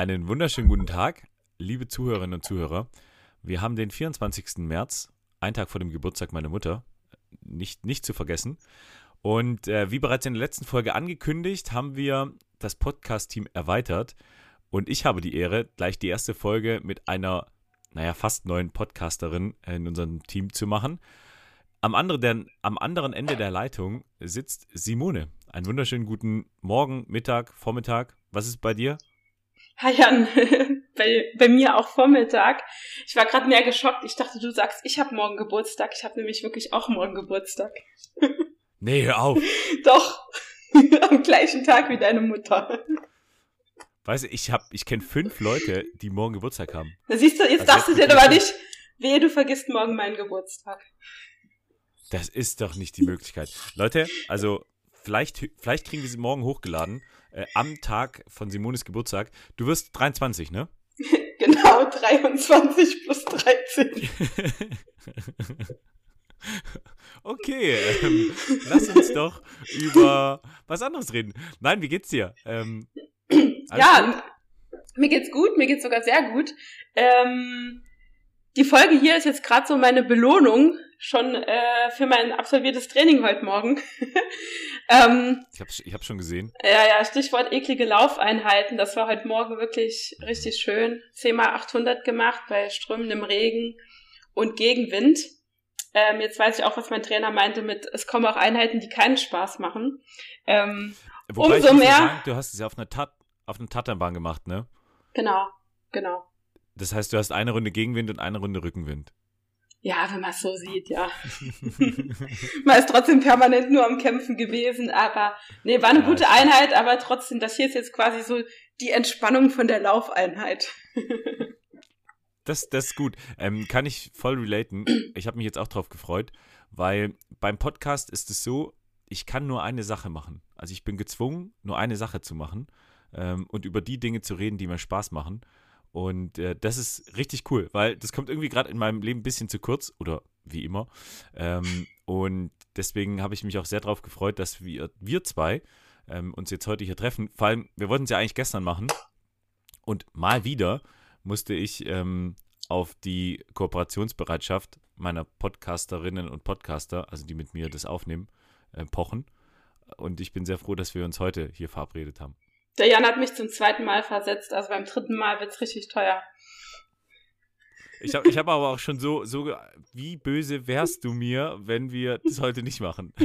Einen wunderschönen guten Tag, liebe Zuhörerinnen und Zuhörer. Wir haben den 24. März, einen Tag vor dem Geburtstag meiner Mutter, nicht, nicht zu vergessen. Und äh, wie bereits in der letzten Folge angekündigt, haben wir das Podcast-Team erweitert. Und ich habe die Ehre, gleich die erste Folge mit einer, naja, fast neuen Podcasterin in unserem Team zu machen. Am anderen, der, am anderen Ende der Leitung sitzt Simone. Einen wunderschönen guten Morgen, Mittag, Vormittag. Was ist bei dir? Jan, bei, bei mir auch Vormittag. Ich war gerade mehr geschockt. Ich dachte, du sagst, ich habe morgen Geburtstag. Ich habe nämlich wirklich auch morgen Geburtstag. Nee, hör auf. Doch, am gleichen Tag wie deine Mutter. Weißt du, ich, hab, ich kenne fünf Leute, die morgen Geburtstag haben. Da siehst du, jetzt Also darfst du dir aber nicht, wehe, du vergisst morgen meinen Geburtstag. Das ist doch nicht die Möglichkeit. Leute, also vielleicht, vielleicht kriegen wir sie morgen hochgeladen, äh, am Tag von Simones Geburtstag. Du wirst 23, ne? Genau, 23 plus 13. okay, ähm, lass uns doch über was anderes reden. Nein, wie geht's dir? Ähm, alles gut? Ja, mir geht's gut, mir geht's sogar sehr gut. Ähm, die Folge hier ist jetzt gerade so meine Belohnung schon äh, für mein absolviertes Training heute Morgen. ähm, Ich habe ich hab schon gesehen. ja, ja, Stichwort eklige Laufeinheiten. Das war heute Morgen wirklich richtig schön. 10 mal 800 gemacht bei strömendem Regen und Gegenwind. Ähm, jetzt weiß ich auch, was mein Trainer meinte mit, es kommen auch Einheiten, die keinen Spaß machen. Ähm, Wobei Umso mehr- Sagen, du hast es ja auf einer, Tat, auf einer Tatanbahn gemacht, ne? genau, genau. Das heißt, du hast eine Runde Gegenwind und eine Runde Rückenwind. Ja, wenn man es so sieht, ja. man ist trotzdem permanent nur am Kämpfen gewesen, aber nee, war eine Ja, gute. Einheit, aber trotzdem, das hier ist jetzt quasi so die Entspannung von der Laufeinheit. Das, das ist gut. Ähm, kann ich voll relaten. Ich habe mich jetzt auch drauf gefreut, weil beim Podcast ist es so, ich kann nur eine Sache machen. Also ich bin gezwungen, nur eine Sache zu machen ähm, und über die Dinge zu reden, die mir Spaß machen. Und äh, das ist richtig cool, weil das kommt irgendwie gerade in meinem Leben ein bisschen zu kurz oder wie immer. Ähm, und deswegen habe ich mich auch sehr darauf gefreut, dass wir, wir zwei ähm, uns jetzt heute hier treffen. Vor allem, wir wollten es ja eigentlich gestern machen. Und mal wieder musste ich ähm, auf die Kooperationsbereitschaft meiner Podcasterinnen und Podcaster, also die mit mir das aufnehmen, äh, pochen. Und ich bin sehr froh, dass wir uns heute hier verabredet haben. Der Jan hat mich zum zweiten Mal versetzt, also beim dritten Mal wird's richtig teuer. Ich habe ich hab aber auch schon so, so, wie böse wärst du mir, wenn wir das heute nicht machen?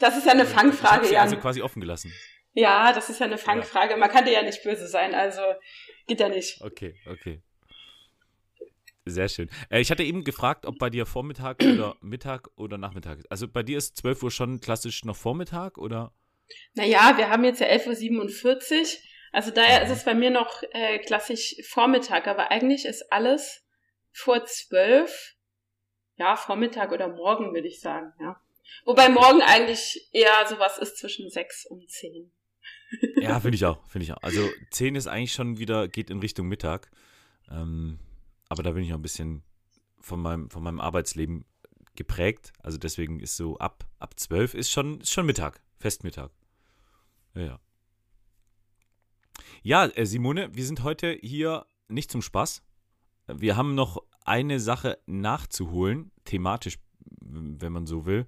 Das ist ja eine Fangfrage, Jan. also quasi offen gelassen. ja, das ist ja eine Fangfrage. Man kann dir ja nicht böse sein, also geht ja nicht. Okay, okay. Sehr schön. Äh, ich hatte eben gefragt, ob bei dir Vormittag oder Mittag oder Nachmittag ist. Also bei dir ist 12 Uhr schon klassisch noch Vormittag oder? Naja, wir haben jetzt ja 11.47 Uhr. Also daher ist es bei mir noch äh, klassisch Vormittag, aber eigentlich ist alles vor zwölf, ja, Vormittag oder morgen, würde ich sagen, ja. Wobei morgen eigentlich eher sowas ist zwischen sechs und zehn. Ja, finde ich auch, finde ich auch. Also 10 ist eigentlich schon wieder, geht in Richtung Mittag. Ähm, aber da bin ich noch ein bisschen von meinem, von meinem Arbeitsleben geprägt. Also deswegen ist so ab, ab 12 ist schon, ist schon Mittag, Festmittag. Ja, ja. Äh, Simone, wir sind heute hier nicht zum Spaß. Wir haben noch eine Sache nachzuholen, thematisch, wenn man so will.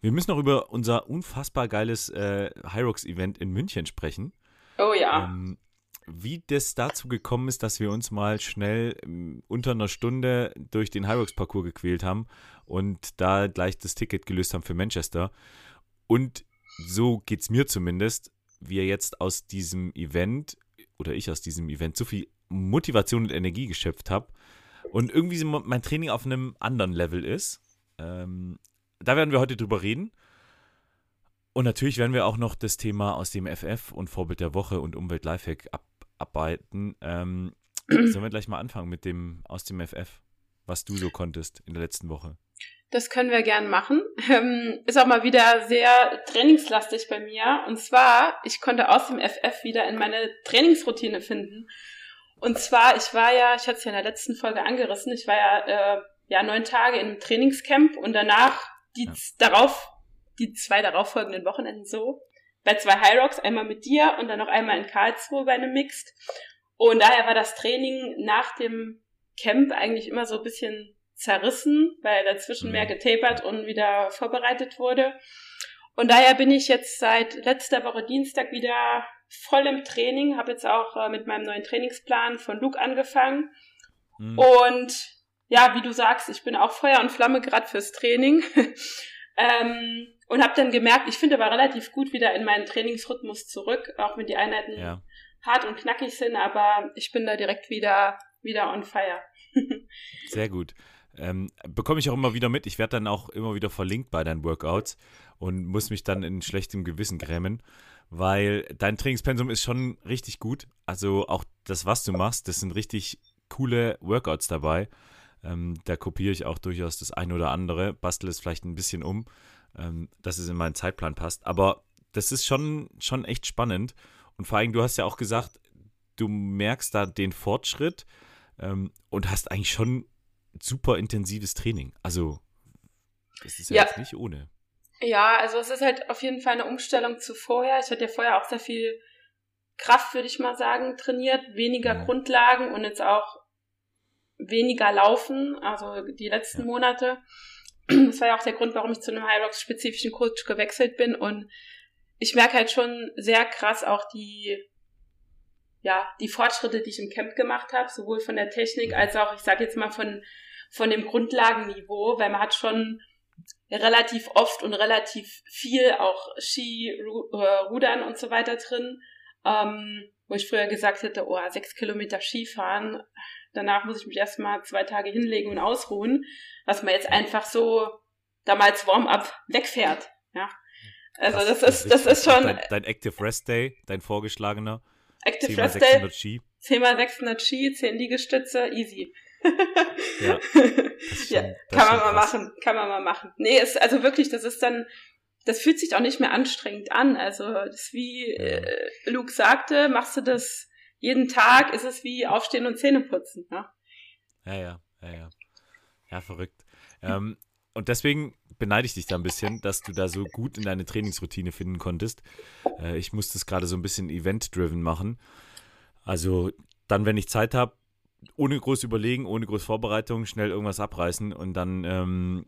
Wir müssen noch über unser unfassbar geiles äh, Hyrox-Event in München sprechen. Oh ja. Ähm, wie das dazu gekommen ist, dass wir uns mal schnell ähm, unter einer Stunde durch den Hyrox-Parcours gequält haben und da gleich das Ticket gelöst haben für Manchester. Und so geht es mir zumindest, wir jetzt aus diesem Event oder ich aus diesem Event so viel Motivation und Energie geschöpft habe und irgendwie mein Training auf einem anderen Level ist. Ähm, da werden wir heute drüber reden. Und natürlich werden wir auch noch das Thema aus dem FF und Vorbild der Woche und Umwelt Lifehack abarbeiten. Ähm, sollen wir gleich mal anfangen mit dem aus dem FF, was du so konntest in der letzten Woche? Das können wir gern machen. Ähm, ist auch mal wieder sehr trainingslastig bei mir. Und zwar, ich konnte aus dem FF wieder in meine Trainingsroutine finden. Und zwar, ich war ja, ich hatte es ja in der letzten Folge angerissen, ich war ja, äh, ja neun Tage in einem Trainingscamp und danach die ja. darauf, die zwei darauffolgenden Wochenenden so, bei zwei High Rocks, einmal mit dir und dann noch einmal in Karlsruhe bei einem Mixed. Und daher war das Training nach dem Camp eigentlich immer so ein bisschen zerrissen, weil dazwischen mehr mhm. getapert und wieder vorbereitet wurde. Und daher bin ich jetzt seit letzter Woche Dienstag wieder voll im Training, habe jetzt auch äh, mit meinem neuen Trainingsplan von Luke angefangen. Mhm. Und ja, wie du sagst, ich bin auch Feuer und Flamme gerade fürs Training. ähm, und habe dann gemerkt, ich finde aber relativ gut wieder in meinen Trainingsrhythmus zurück, auch wenn die Einheiten ja. hart und knackig sind, aber ich bin da direkt wieder, wieder on fire. Sehr gut. Ähm, bekomme ich auch immer wieder mit. Ich werde dann auch immer wieder verlinkt bei deinen Workouts und muss mich dann in schlechtem Gewissen grämen, weil dein Trainingspensum ist schon richtig gut. Also auch das, was du machst, das sind richtig coole Workouts dabei. Ähm, da kopiere ich auch durchaus das eine oder andere, bastel es vielleicht ein bisschen um, ähm, dass es in meinen Zeitplan passt. Aber das ist schon, schon echt spannend. Und vor allem, du hast ja auch gesagt, du merkst da den Fortschritt ähm, und hast eigentlich schon super intensives Training. Also, das ist ja, ja. jetzt nicht ohne. Ja, also es ist halt auf jeden Fall eine Umstellung zu vorher. Ich hatte ja vorher auch sehr viel Kraft, würde ich mal sagen, trainiert, weniger ja. Grundlagen und jetzt auch weniger Laufen, also die letzten ja. Monate. Das war ja auch der Grund, warum ich zu einem Hyrox-spezifischen Coach gewechselt bin und ich merke halt schon sehr krass auch die ja, die Fortschritte, die ich im Camp gemacht habe, sowohl von der Technik als auch, ich sage jetzt mal, von, von dem Grundlagenniveau, weil man hat schon relativ oft und relativ viel auch Ski, Ru äh, Rudern und so weiter drin, ähm, wo ich früher gesagt hätte, oh, sechs Kilometer Skifahren, danach muss ich mich erstmal zwei Tage hinlegen und ausruhen, was man jetzt einfach so damals Warm-up wegfährt, ja. Also das, das ist, das ist schon. Dein, dein Active Rest Day, dein vorgeschlagener. Active 10 Rest Day. Ski. 10 mal 600 Ski, 10 Liegestütze, easy. Ja, ja kann man mal krass. machen, kann man mal machen. Nee, ist also wirklich, das ist dann, das fühlt sich auch nicht mehr anstrengend an. Also, das wie äh, Luke sagte, machst du das jeden Tag, ist es wie aufstehen und Zähne putzen. Ne? Ja, ja, ja, ja. Ja, verrückt. Ähm, und deswegen beneide ich dich da ein bisschen, dass du da so gut in deine Trainingsroutine finden konntest. Äh, ich musste es gerade so ein bisschen event-driven machen. Also dann, wenn ich Zeit habe, ohne groß überlegen, ohne groß Vorbereitung, schnell irgendwas abreißen und dann ähm,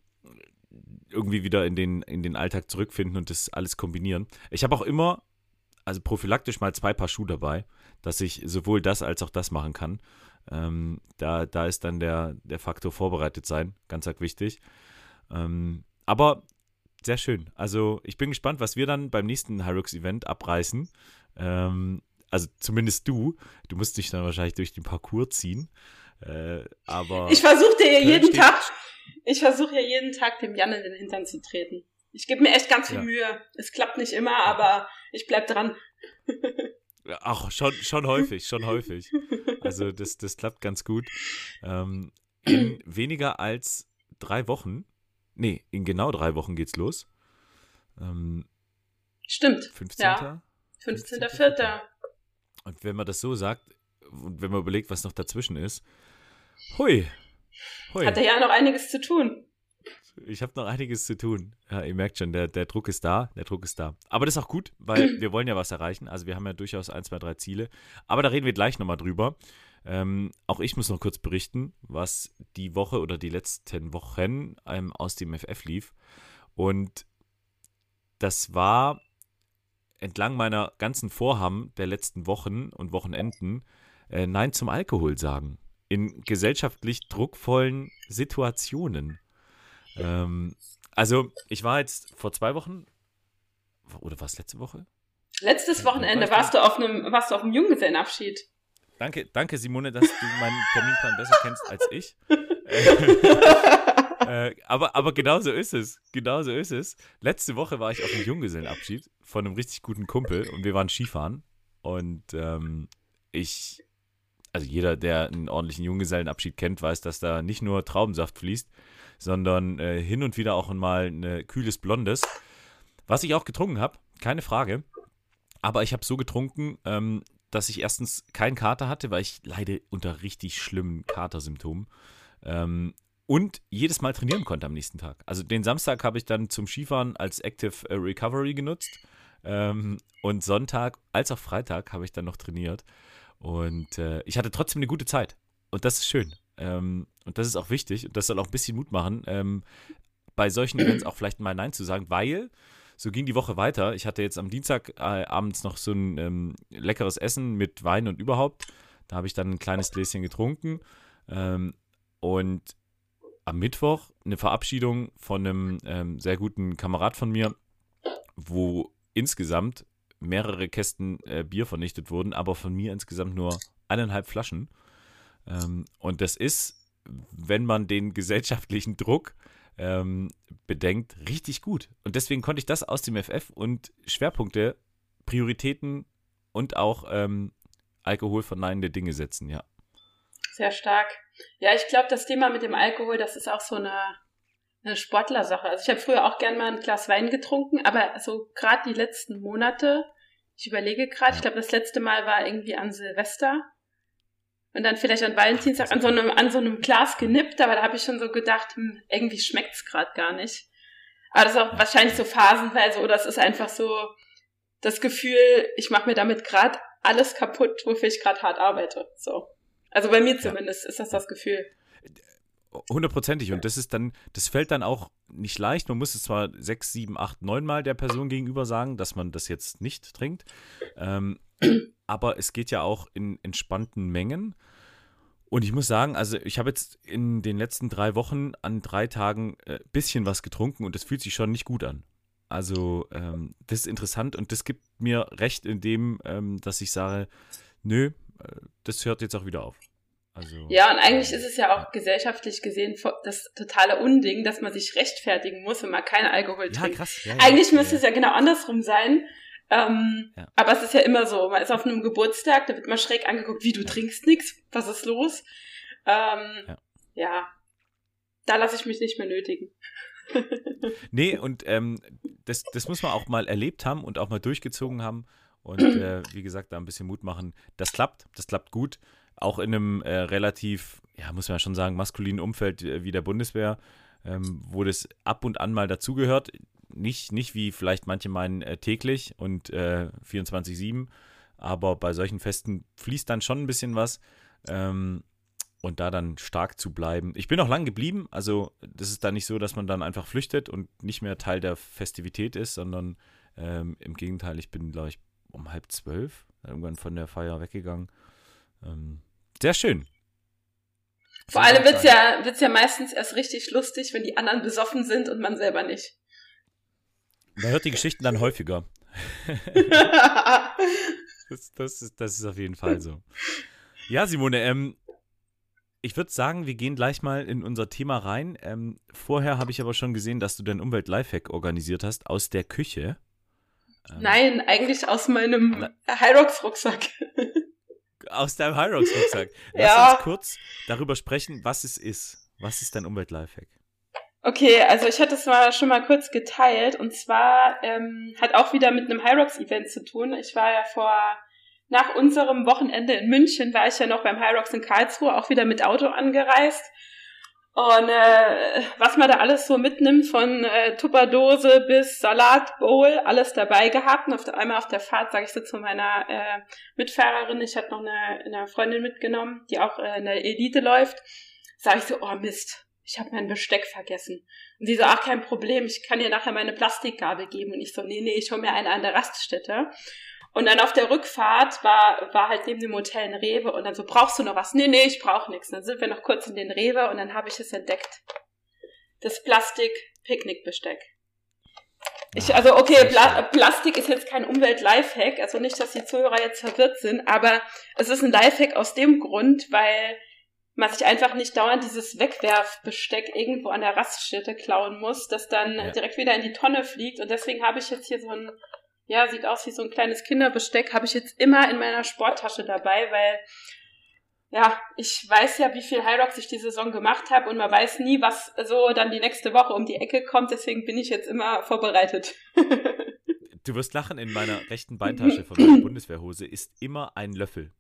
irgendwie wieder in den, in den Alltag zurückfinden und das alles kombinieren. Ich habe auch immer, also prophylaktisch mal zwei Paar Schuhe dabei, dass ich sowohl das als auch das machen kann. Ähm, da, da ist dann der, der Faktor vorbereitet sein, ganz arg wichtig. Ähm, aber sehr schön. Also ich bin gespannt, was wir dann beim nächsten Hyrux-Event abreißen. Ähm, also zumindest du. Du musst dich dann wahrscheinlich durch den Parcours ziehen. Äh, aber ich versuche dir ja jeden Tag, ich versuche ja jeden Tag dem Jan in den Hintern zu treten. Ich gebe mir echt ganz viel ja. Mühe. Es klappt nicht immer, aber ich bleib dran. Ach, schon, schon häufig, schon häufig. Also das, das klappt ganz gut. Ähm, in weniger als drei Wochen Nee, in genau drei Wochen geht's los. Ähm, Stimmt. 15. Ja. 15.04. 15. Und wenn man das so sagt und wenn man überlegt, was noch dazwischen ist, hui. hui. Hat er ja noch einiges zu tun. Ich habe noch einiges zu tun. Ja, ihr merkt schon, der, der Druck ist da, der Druck ist da. Aber das ist auch gut, weil wir wollen ja was erreichen. Also wir haben ja durchaus ein, zwei, drei Ziele. Aber da reden wir gleich nochmal drüber. Ähm, auch ich muss noch kurz berichten, was die Woche oder die letzten Wochen ähm, aus dem FF lief. Und das war entlang meiner ganzen Vorhaben der letzten Wochen und Wochenenden äh, Nein zum Alkohol sagen. In gesellschaftlich druckvollen Situationen. Ähm, also, ich war jetzt vor zwei Wochen, oder war es letzte Woche? Letztes Wochenende warst du auf einem, warst du auf einem Junggesellenabschied. Danke, danke, Simone, dass du meinen Terminplan besser kennst als ich. äh, aber, aber genau so ist es. Genau so ist es. Letzte Woche war ich auf einem Junggesellenabschied von einem richtig guten Kumpel und wir waren Skifahren. Und ähm, ich, also jeder, der einen ordentlichen Junggesellenabschied kennt, weiß, dass da nicht nur Traubensaft fließt, sondern äh, hin und wieder auch mal ein kühles Blondes. Was ich auch getrunken habe, keine Frage. Aber ich habe so getrunken, ähm, dass ich erstens keinen Kater hatte, weil ich leide unter richtig schlimmen Katersymptomen. Ähm, und jedes Mal trainieren konnte am nächsten Tag. Also den Samstag habe ich dann zum Skifahren als Active äh, Recovery genutzt. Ähm, und Sonntag als auch Freitag habe ich dann noch trainiert. Und äh, ich hatte trotzdem eine gute Zeit. Und das ist schön. Ähm, und das ist auch wichtig. Und das soll auch ein bisschen Mut machen, ähm, bei solchen Events auch vielleicht mal Nein zu sagen, weil so ging die Woche weiter. Ich hatte jetzt am Dienstag äh, abends noch so ein ähm, leckeres Essen mit Wein und überhaupt. Da habe ich dann ein kleines Gläschen getrunken. Ähm, und am Mittwoch eine Verabschiedung von einem ähm, sehr guten Kamerad von mir, wo insgesamt mehrere Kästen äh, Bier vernichtet wurden, aber von mir insgesamt nur eineinhalb Flaschen. Ähm, und das ist, wenn man den gesellschaftlichen Druck ähm, bedenkt, richtig gut. Und deswegen konnte ich das aus dem FF und Schwerpunkte, Prioritäten und auch ähm, alkoholverneinende Dinge setzen, ja. Sehr stark. Ja, ich glaube, das Thema mit dem Alkohol, das ist auch so eine, eine Sportlersache. Also ich habe früher auch gern mal ein Glas Wein getrunken, aber so gerade die letzten Monate, ich überlege gerade, ich glaube, das letzte Mal war irgendwie an Silvester und dann vielleicht an Valentinstag an so einem, an so einem Glas genippt, aber da habe ich schon so gedacht, hm, irgendwie schmeckt's gerade gar nicht. Aber das ist auch wahrscheinlich so phasenweise oder es ist einfach so das Gefühl, ich mache mir damit gerade alles kaputt, wofür ich gerade hart arbeite. So. Also bei mir zumindest ja. ist das das Gefühl. Hundertprozentig. Und das ist dann, das fällt dann auch nicht leicht. Man muss es zwar sechs, sieben, acht, neun Mal der Person gegenüber sagen, dass man das jetzt nicht trinkt. Ähm, aber es geht ja auch in entspannten Mengen. Und ich muss sagen, also ich habe jetzt in den letzten drei Wochen an drei Tagen ein äh, bisschen was getrunken und das fühlt sich schon nicht gut an. Also ähm, das ist interessant und das gibt mir recht in dem, ähm, dass ich sage, nö, das hört jetzt auch wieder auf. Also, ja, und eigentlich ist es ja auch gesellschaftlich gesehen das totale Unding, dass man sich rechtfertigen muss, wenn man keinen Alkohol trinkt. Ja, krass. Ja, ja, eigentlich müsste es ja genau andersrum sein. Ähm. Aber es ist ja immer so, man ist auf einem Geburtstag, da wird man schräg angeguckt, wie du trinkst nichts, was ist los? Ähm, ja. ja, da lasse ich mich nicht mehr nötigen. nee, und ähm, das, das muss man auch mal erlebt haben und auch mal durchgezogen haben. Und äh, wie gesagt, da ein bisschen Mut machen. Das klappt, das klappt gut. Auch in einem äh, relativ, ja, muss man schon sagen, maskulinen Umfeld äh, wie der Bundeswehr, ähm, wo das ab und an mal dazugehört nicht, nicht wie vielleicht manche meinen äh, täglich und äh, 24-7, aber bei solchen Festen fließt dann schon ein bisschen was. Ähm, und da dann stark zu bleiben. Ich bin auch lang geblieben, also das ist da nicht so, dass man dann einfach flüchtet und nicht mehr Teil der Festivität ist, sondern ähm, im Gegenteil, ich bin, glaube ich, um halb zwölf irgendwann von der Feier weggegangen. Ähm, sehr schön. Vor allem wird es ja, wird's ja meistens erst richtig lustig, wenn die anderen besoffen sind und man selber nicht. Man hört die Geschichten dann häufiger. das, das, ist, das ist auf jeden Fall so. Ja, Simone, ähm, ich würde sagen, wir gehen gleich mal in unser Thema rein. Ähm, vorher habe ich aber schon gesehen, dass du dein Umwelt-Lifehack organisiert hast aus der Küche. Ähm, Nein, eigentlich aus meinem Hyrox-Rucksack. Aus deinem Hyrox-Rucksack. Lass ja. uns kurz darüber sprechen, was es ist. Was ist dein Umwelt-Lifehack? Okay, also ich hatte es mal schon mal kurz geteilt und zwar ähm, hat auch wieder mit einem Hyrox-Event zu tun. Ich war ja vor, nach unserem Wochenende in München, war ich ja noch beim Hyrox in Karlsruhe, auch wieder mit Auto angereist. Und äh, was man da alles so mitnimmt, von äh, Tupperdose bis Salatbowl, alles dabei gehabt. Und auf der, einmal auf der Fahrt sage ich so zu meiner äh, Mitfahrerin, ich hatte noch eine, eine Freundin mitgenommen, die auch äh, in der Elite läuft, sage ich so, oh Mist, ich habe mein Besteck vergessen. Und sie so, ach kein Problem, ich kann dir nachher meine Plastikgabel geben. Und ich so, nee, nee, ich hole mir eine an der Raststätte. Und dann auf der Rückfahrt war, war halt neben dem Hotel ein Rewe und dann so, brauchst du noch was? Nee, nee, ich brauche nichts. Dann sind wir noch kurz in den Rewe und dann habe ich es entdeckt. Das Plastik-Picknickbesteck. Ich, also okay, Pla Plastik ist jetzt kein Umwelt-Lifehack, also nicht, dass die Zuhörer jetzt verwirrt sind, aber es ist ein Lifehack aus dem Grund, weil man sich einfach nicht dauernd dieses Wegwerfbesteck irgendwo an der Raststätte klauen muss, das dann ja. direkt wieder in die Tonne fliegt. Und deswegen habe ich jetzt hier so ein ja, sieht aus wie so ein kleines Kinderbesteck, habe ich jetzt immer in meiner Sporttasche dabei, weil ja, ich weiß ja, wie viel High Rocks ich die Saison gemacht habe und man weiß nie, was so dann die nächste Woche um die Ecke kommt, deswegen bin ich jetzt immer vorbereitet. du wirst lachen, in meiner rechten Beintasche von meiner Bundeswehrhose ist immer ein Löffel.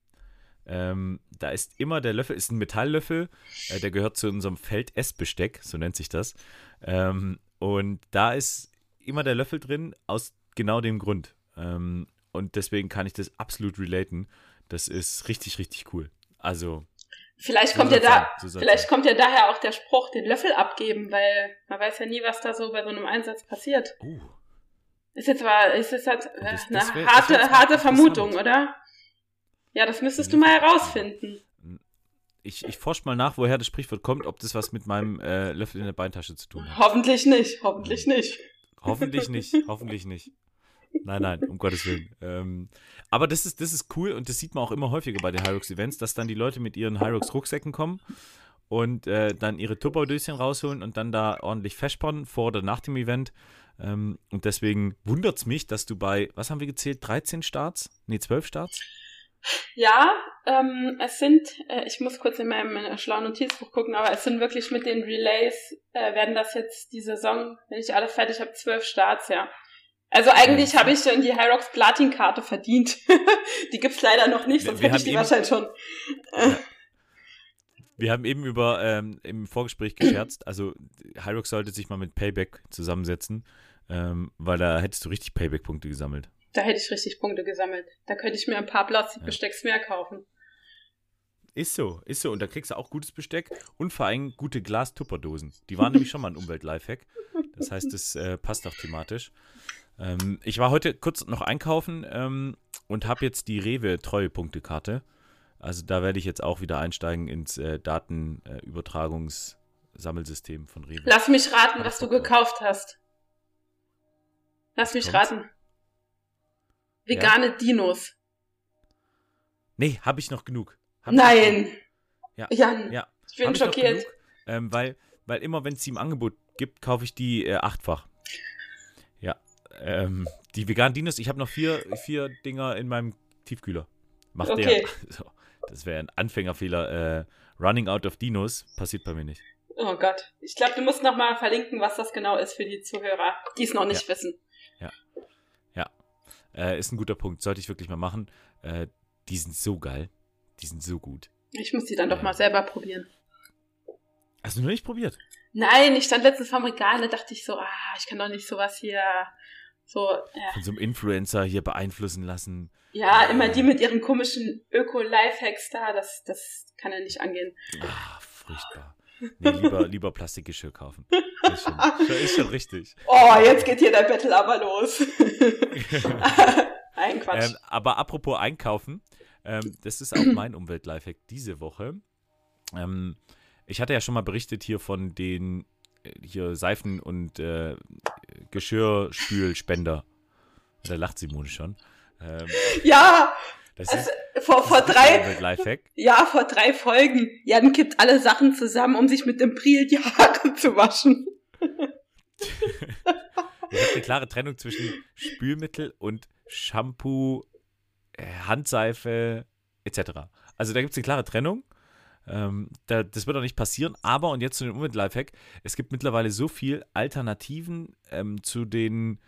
Ähm, da ist immer der Löffel, ist ein Metalllöffel, äh, der gehört zu unserem Feld-Essbesteck, so nennt sich das. Ähm, und da ist immer der Löffel drin, aus genau dem Grund. Ähm, und deswegen kann ich das absolut relaten. Das ist richtig, richtig cool. Also. Vielleicht kommt ja da, so vielleicht kommt ja daher auch der Spruch, den Löffel abgeben, weil man weiß ja nie, was da so bei so einem Einsatz passiert. Uh. Ist jetzt aber, ist jetzt halt äh, das, eine wär, harte, harte Vermutung, oder? Ja, das müsstest du mal herausfinden. Ich, ich forsche mal nach, woher das Sprichwort kommt, ob das was mit meinem äh, Löffel in der Beintasche zu tun hat. Hoffentlich nicht, hoffentlich nicht. Hoffentlich nicht, hoffentlich nicht. Nein, nein, um Gottes Willen. Ähm, aber das ist, das ist cool und das sieht man auch immer häufiger bei den Hyrox-Events, dass dann die Leute mit ihren Hyrox-Rucksäcken kommen und äh, dann ihre Tupper-Döschen rausholen und dann da ordentlich festspannen vor oder nach dem Event. Ähm, und deswegen wundert es mich, dass du bei, was haben wir gezählt, 13 Starts? Nee, 12 Starts? Ja, ähm, es sind, äh, ich muss kurz in meinem in schlauen Notizbuch gucken, aber es sind wirklich mit den Relays, äh, werden das jetzt die Saison, wenn ich alles fertig habe, zwölf Starts, ja. Also eigentlich habe ich schon die Hyrox Platin-Karte verdient. die gibt's leider noch nicht, sonst wir hätte ich die wahrscheinlich schon. Ja. Wir haben eben über ähm, im Vorgespräch gescherzt, also Hyrox sollte sich mal mit Payback zusammensetzen, ähm, weil da hättest du richtig Payback-Punkte gesammelt. Da hätte ich richtig Punkte gesammelt. Da könnte ich mir ein paar Plastikbestecks ja. mehr kaufen. Ist so, ist so. Und da kriegst du auch gutes Besteck und vor allem gute Glas-Tupperdosen. Die waren nämlich schon mal ein Umwelt-Lifehack. Das heißt, das äh, passt auch thematisch. Ähm, ich war heute kurz noch einkaufen ähm, und habe jetzt die Rewe-Treuepunktekarte. Also da werde ich jetzt auch wieder einsteigen ins äh, Datenübertragungssammelsystem äh, von Rewe. Lass mich raten, was du gekauft hast. Lass mich Kommt's? raten. Vegane ja? Dinos. Nee, habe ich noch genug. Hab Nein. Ja. Jan, ja. ich bin schockiert. Ich ähm, weil, weil immer, wenn es sie im Angebot gibt, kaufe ich die äh, achtfach. Ja. Ähm, die veganen Dinos, ich habe noch vier, vier Dinger in meinem Tiefkühler. Macht okay. der. So, das wäre ein Anfängerfehler. Äh, running out of Dinos passiert bei mir nicht. Oh Gott. Ich glaube, du musst nochmal verlinken, was das genau ist für die Zuhörer, die es noch nicht ja. wissen. Äh, ist ein guter Punkt. Sollte ich wirklich mal machen. Äh, die sind so geil. Die sind so gut. Ich muss die dann doch mal selber probieren. Hast du noch nicht probiert? Nein, ich stand letztens vom Regal, da dachte ich so, ah, ich kann doch nicht sowas hier so. Äh. Von so einem Influencer hier beeinflussen lassen. Ja, immer die mit ihren komischen Öko-Lifehacks da, das, das kann ja nicht angehen. Ah, furchtbar. Nee, lieber, lieber Plastikgeschirr kaufen. Ist schon, ist schon richtig. Oh, jetzt geht hier der Battle aber los. Ein Quatsch. Ähm, aber apropos Einkaufen, ähm, das ist auch mein Umwelt-Lifehack diese Woche. Ähm, ich hatte ja schon mal berichtet hier von den äh, hier Seifen- und äh, Geschirrspülspender. Da lacht Simone schon. Ähm, ja, das also, ist, vor, vor drei, ja, vor drei Folgen. Jan kippt alle Sachen zusammen, um sich mit dem Priel die Haare zu waschen. Es gibt eine klare Trennung zwischen Spülmittel und Shampoo, äh, Handseife etc. Also da gibt es eine klare Trennung. Ähm, da, das wird auch nicht passieren. Aber, und jetzt zu dem Umwelt-Lifehack, es gibt mittlerweile so viel Alternativen ähm, zu den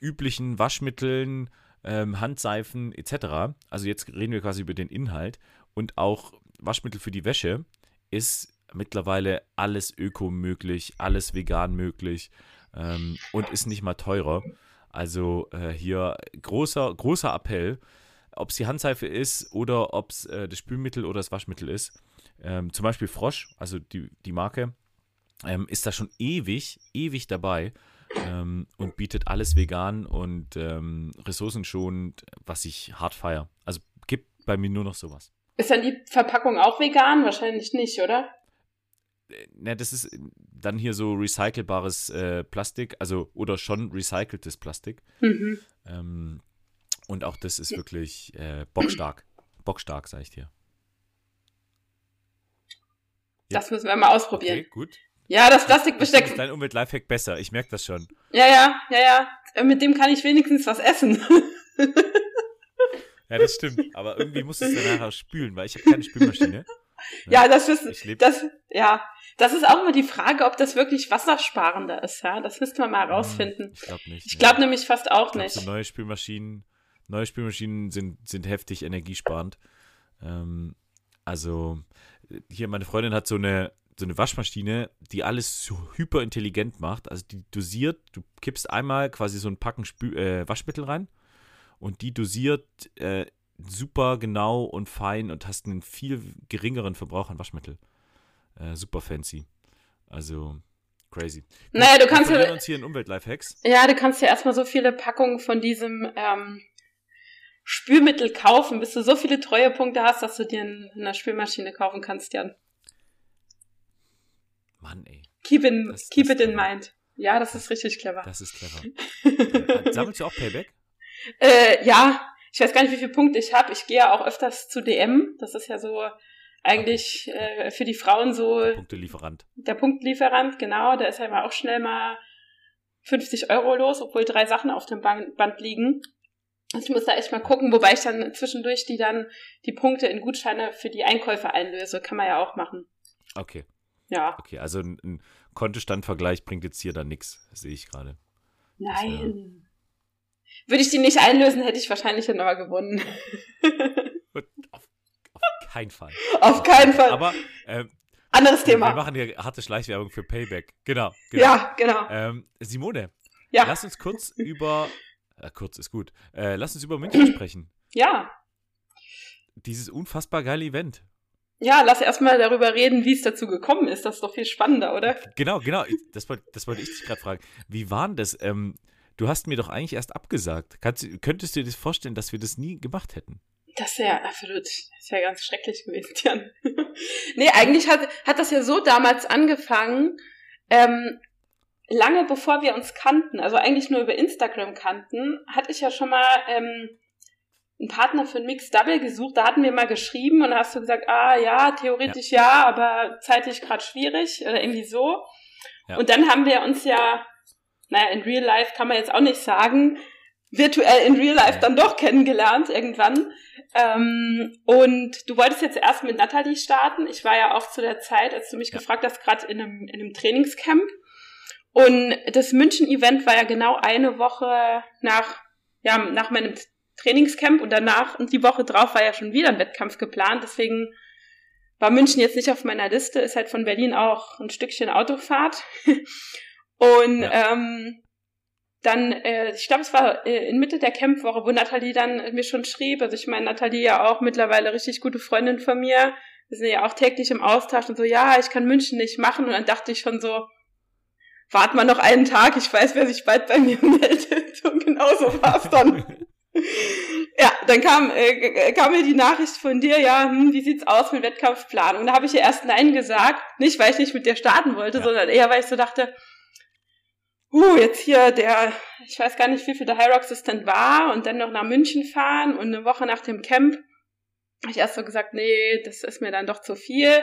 üblichen Waschmitteln, ähm, Handseifen etc. Also jetzt reden wir quasi über den Inhalt. Und auch Waschmittel für die Wäsche ist mittlerweile alles öko möglich, alles vegan möglich ähm, und ist nicht mal teurer. Also äh, hier großer, großer Appell, ob es die Handseife ist oder ob es äh, das Spülmittel oder das Waschmittel ist. Ähm, zum Beispiel Frosch, also die, die Marke, ähm, ist da schon ewig, ewig dabei ähm, und bietet alles vegan und ähm, ressourcenschonend, was ich hart feiere. Also gibt bei mir nur noch sowas. Ist dann die Verpackung auch vegan? Wahrscheinlich nicht, oder? Na, das ist dann hier so recycelbares äh, Plastik, also oder schon recyceltes Plastik. Mhm. Ähm, und auch das ist wirklich äh, bockstark. Bockstark, sag ich dir. Das müssen wir mal ausprobieren. Okay, gut. Ja, das Plastikbesteck. Das ist dein Umwelt-Lifehack besser, ich merke das schon. Ja, ja, ja, ja. Mit dem kann ich wenigstens was essen. ja, das stimmt. Aber irgendwie musst du es dann nachher spülen, weil ich habe keine Spülmaschine. Ja, das ist, das, ja, das ist auch immer die Frage, ob das wirklich wassersparender ist, ja. Das müssten wir mal herausfinden. Hm, ich glaube nicht. Ich glaube nämlich fast auch glaub, nicht. So neue Spülmaschinen, neue Spülmaschinen sind, sind heftig energiesparend. Ähm, also, hier, meine Freundin hat so eine, so eine Waschmaschine, die alles so hyperintelligent macht. Also die dosiert, du kippst einmal quasi so ein Packen Spül äh, Waschmittel rein und die dosiert äh, super genau und fein und hast einen viel geringeren Verbrauch an Waschmittel. Äh, super fancy. Also crazy. Naja, du kannst ja. uns hier in Umwelt-Lifehacks. Ja, du kannst ja erstmal so viele Packungen von diesem ähm, Spülmittel kaufen, bis du so viele Treuepunkte hast, dass du dir eine Spülmaschine kaufen kannst, Jan. Mann, ey. Keep, in, das, keep das it in mind. Ja, das ist richtig clever. Das ist clever. Sammelst du auch Payback? Äh, ja, ich weiß gar nicht, wie viele Punkte ich habe. Ich gehe ja auch öfters zu DM. Das ist ja so eigentlich äh, für die Frauen so. Der Punktelieferant. Der Punktlieferant, genau. Da ist ja immer auch schnell mal 50 Euro los, obwohl drei Sachen auf dem Band liegen. Also ich muss da echt mal gucken, wobei ich dann zwischendurch die dann die Punkte in Gutscheine für die Einkäufe einlöse. Kann man ja auch machen. Okay. Ja. Okay, also ein, ein Kontostandvergleich bringt jetzt hier dann nichts, sehe ich gerade. Nein. Würde ich die nicht einlösen, hätte ich wahrscheinlich dann aber gewonnen. auf, auf keinen Fall. Auf keinen Fall. Aber äh, anderes Thema. Wir machen hier harte Schleichwerbung für Payback. Genau. genau. Ja, genau. Ähm, Simone, ja. lass uns kurz über, äh, kurz ist gut, äh, lass uns über München sprechen. Ja. Dieses unfassbar geile Event. Ja, lass erstmal darüber reden, wie es dazu gekommen ist. Das ist doch viel spannender, oder? Genau, genau. Das, das wollte ich dich gerade fragen. Wie war denn das? Ähm, du hast mir doch eigentlich erst abgesagt. Kannst, könntest du dir das vorstellen, dass wir das nie gemacht hätten? Das wäre absolut, das wäre ganz schrecklich gewesen, Jan. nee, eigentlich hat, hat das ja so damals angefangen, ähm, lange bevor wir uns kannten, also eigentlich nur über Instagram kannten, hatte ich ja schon mal ähm, einen Partner für ein Mixed Double gesucht. Da hatten wir mal geschrieben und da hast du gesagt, ah ja, theoretisch ja, ja aber zeitlich gerade schwierig oder irgendwie so. Ja. Und dann haben wir uns ja naja, in Real Life kann man jetzt auch nicht sagen, virtuell in Real Life dann doch kennengelernt irgendwann. Ähm, und du wolltest jetzt erst mit Natalie starten. Ich war ja auch zu der Zeit, als du mich ja. gefragt hast, gerade in einem, in einem Trainingscamp. Und das München-Event war ja genau eine Woche nach, ja, nach meinem Trainingscamp und danach und die Woche drauf war ja schon wieder ein Wettkampf geplant. Deswegen war München jetzt nicht auf meiner Liste, ist halt von Berlin auch ein Stückchen Autofahrt. Und ja. ähm, dann, äh, ich glaube, es war äh, in Mitte der Campwoche, wo Nathalie dann mir schon schrieb, also ich meine, Nathalie ja auch mittlerweile richtig gute Freundin von mir, wir sind ja auch täglich im Austausch und so, ja, ich kann München nicht machen und dann dachte ich schon so, wart mal noch einen Tag, ich weiß, wer sich bald bei mir meldet und genauso war es dann. ja, dann kam, äh, kam mir die Nachricht von dir, ja, hm, wie sieht's aus mit Wettkampfplanung? Und da habe ich ja erst Nein gesagt, nicht weil ich nicht mit dir starten wollte, ja. sondern eher weil ich so dachte, uh, jetzt hier der, ich weiß gar nicht, wie viel der High Rock Assistant war und dann noch nach München fahren und eine Woche nach dem Camp habe ich erst so gesagt, nee, das ist mir dann doch zu viel.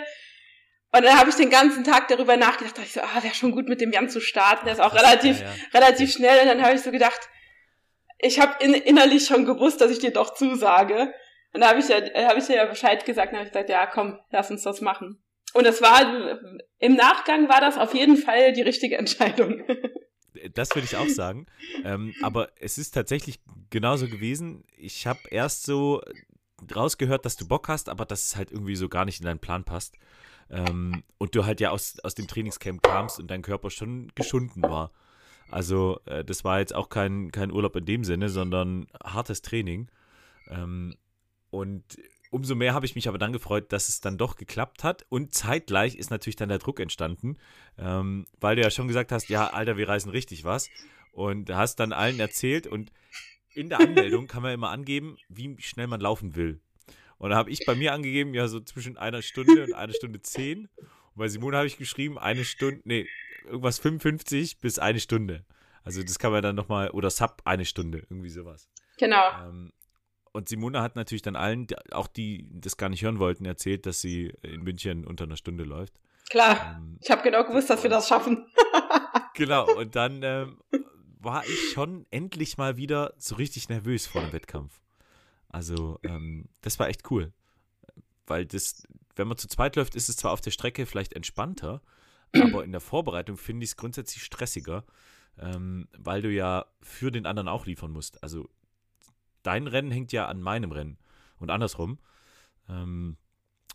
Und dann habe ich den ganzen Tag darüber nachgedacht, dachte ich so, ah, wäre schon gut mit dem Jan zu starten, der ist auch relativ, ja, ja. relativ schnell. Und dann habe ich so gedacht, ich habe in, innerlich schon gewusst, dass ich dir doch zusage. Und da habe ich ja, habe ich dir ja Bescheid gesagt, und habe ich gesagt, ja, komm, lass uns das machen. Und das war, im Nachgang war das auf jeden Fall die richtige Entscheidung. das würde ich auch sagen. ähm, aber es ist tatsächlich genauso gewesen. Ich habe erst so rausgehört, dass du Bock hast, aber dass es halt irgendwie so gar nicht in deinen Plan passt. Ähm, und du halt ja aus, aus dem Trainingscamp kamst und dein Körper schon geschunden war. Also äh, das war jetzt auch kein, kein Urlaub in dem Sinne, sondern hartes Training. Ähm, und umso mehr habe ich mich aber dann gefreut, dass es dann doch geklappt hat. Und zeitgleich ist natürlich dann der Druck entstanden, ähm, weil du ja schon gesagt hast, ja, Alter, wir reisen richtig was. Und hast dann allen erzählt und in der Anmeldung kann man immer angeben, wie schnell man laufen will. Und da habe ich bei mir angegeben, ja, so zwischen einer Stunde und einer Stunde zehn. Und bei Simone habe ich geschrieben, eine Stunde, nee, irgendwas 55 bis eine Stunde. Also das kann man dann nochmal, oder Sub eine Stunde, irgendwie sowas. Genau. Ähm, und Simone hat natürlich dann allen, auch die das gar nicht hören wollten, erzählt, dass sie in München unter einer Stunde läuft. Klar, ähm, ich habe genau gewusst, dass wir das schaffen. genau, und dann ähm, war ich schon endlich mal wieder so richtig nervös vor dem Wettkampf. Also, ähm, das war echt cool. Weil das, wenn man zu zweit läuft, ist es zwar auf der Strecke vielleicht entspannter, aber in der Vorbereitung finde ich es grundsätzlich stressiger, ähm, weil du ja für den anderen auch liefern musst. Also dein Rennen hängt ja an meinem Rennen und andersrum. Ähm,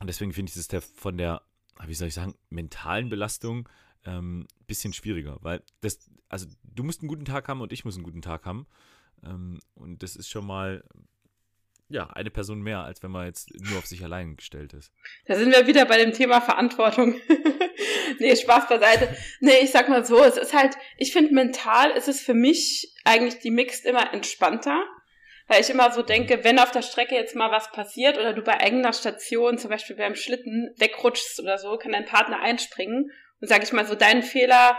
und deswegen finde ich der, von der, wie soll ich sagen, mentalen Belastung ein ähm, bisschen schwieriger, weil das, also du musst einen guten Tag haben und ich muss einen guten Tag haben. Ähm, und das ist schon mal, ja, eine Person mehr, als wenn man jetzt nur auf sich allein gestellt ist. Da sind wir wieder bei dem Thema Verantwortung. nee, Spaß beiseite. Nee, ich sag mal so, es ist halt, ich finde mental ist es für mich eigentlich die Mixed immer entspannter. Weil ich immer so denke, wenn auf der Strecke jetzt mal was passiert oder du bei eigener Station, zum Beispiel beim Schlitten, wegrutschst oder so, kann dein Partner einspringen und sag ich mal so deinen Fehler,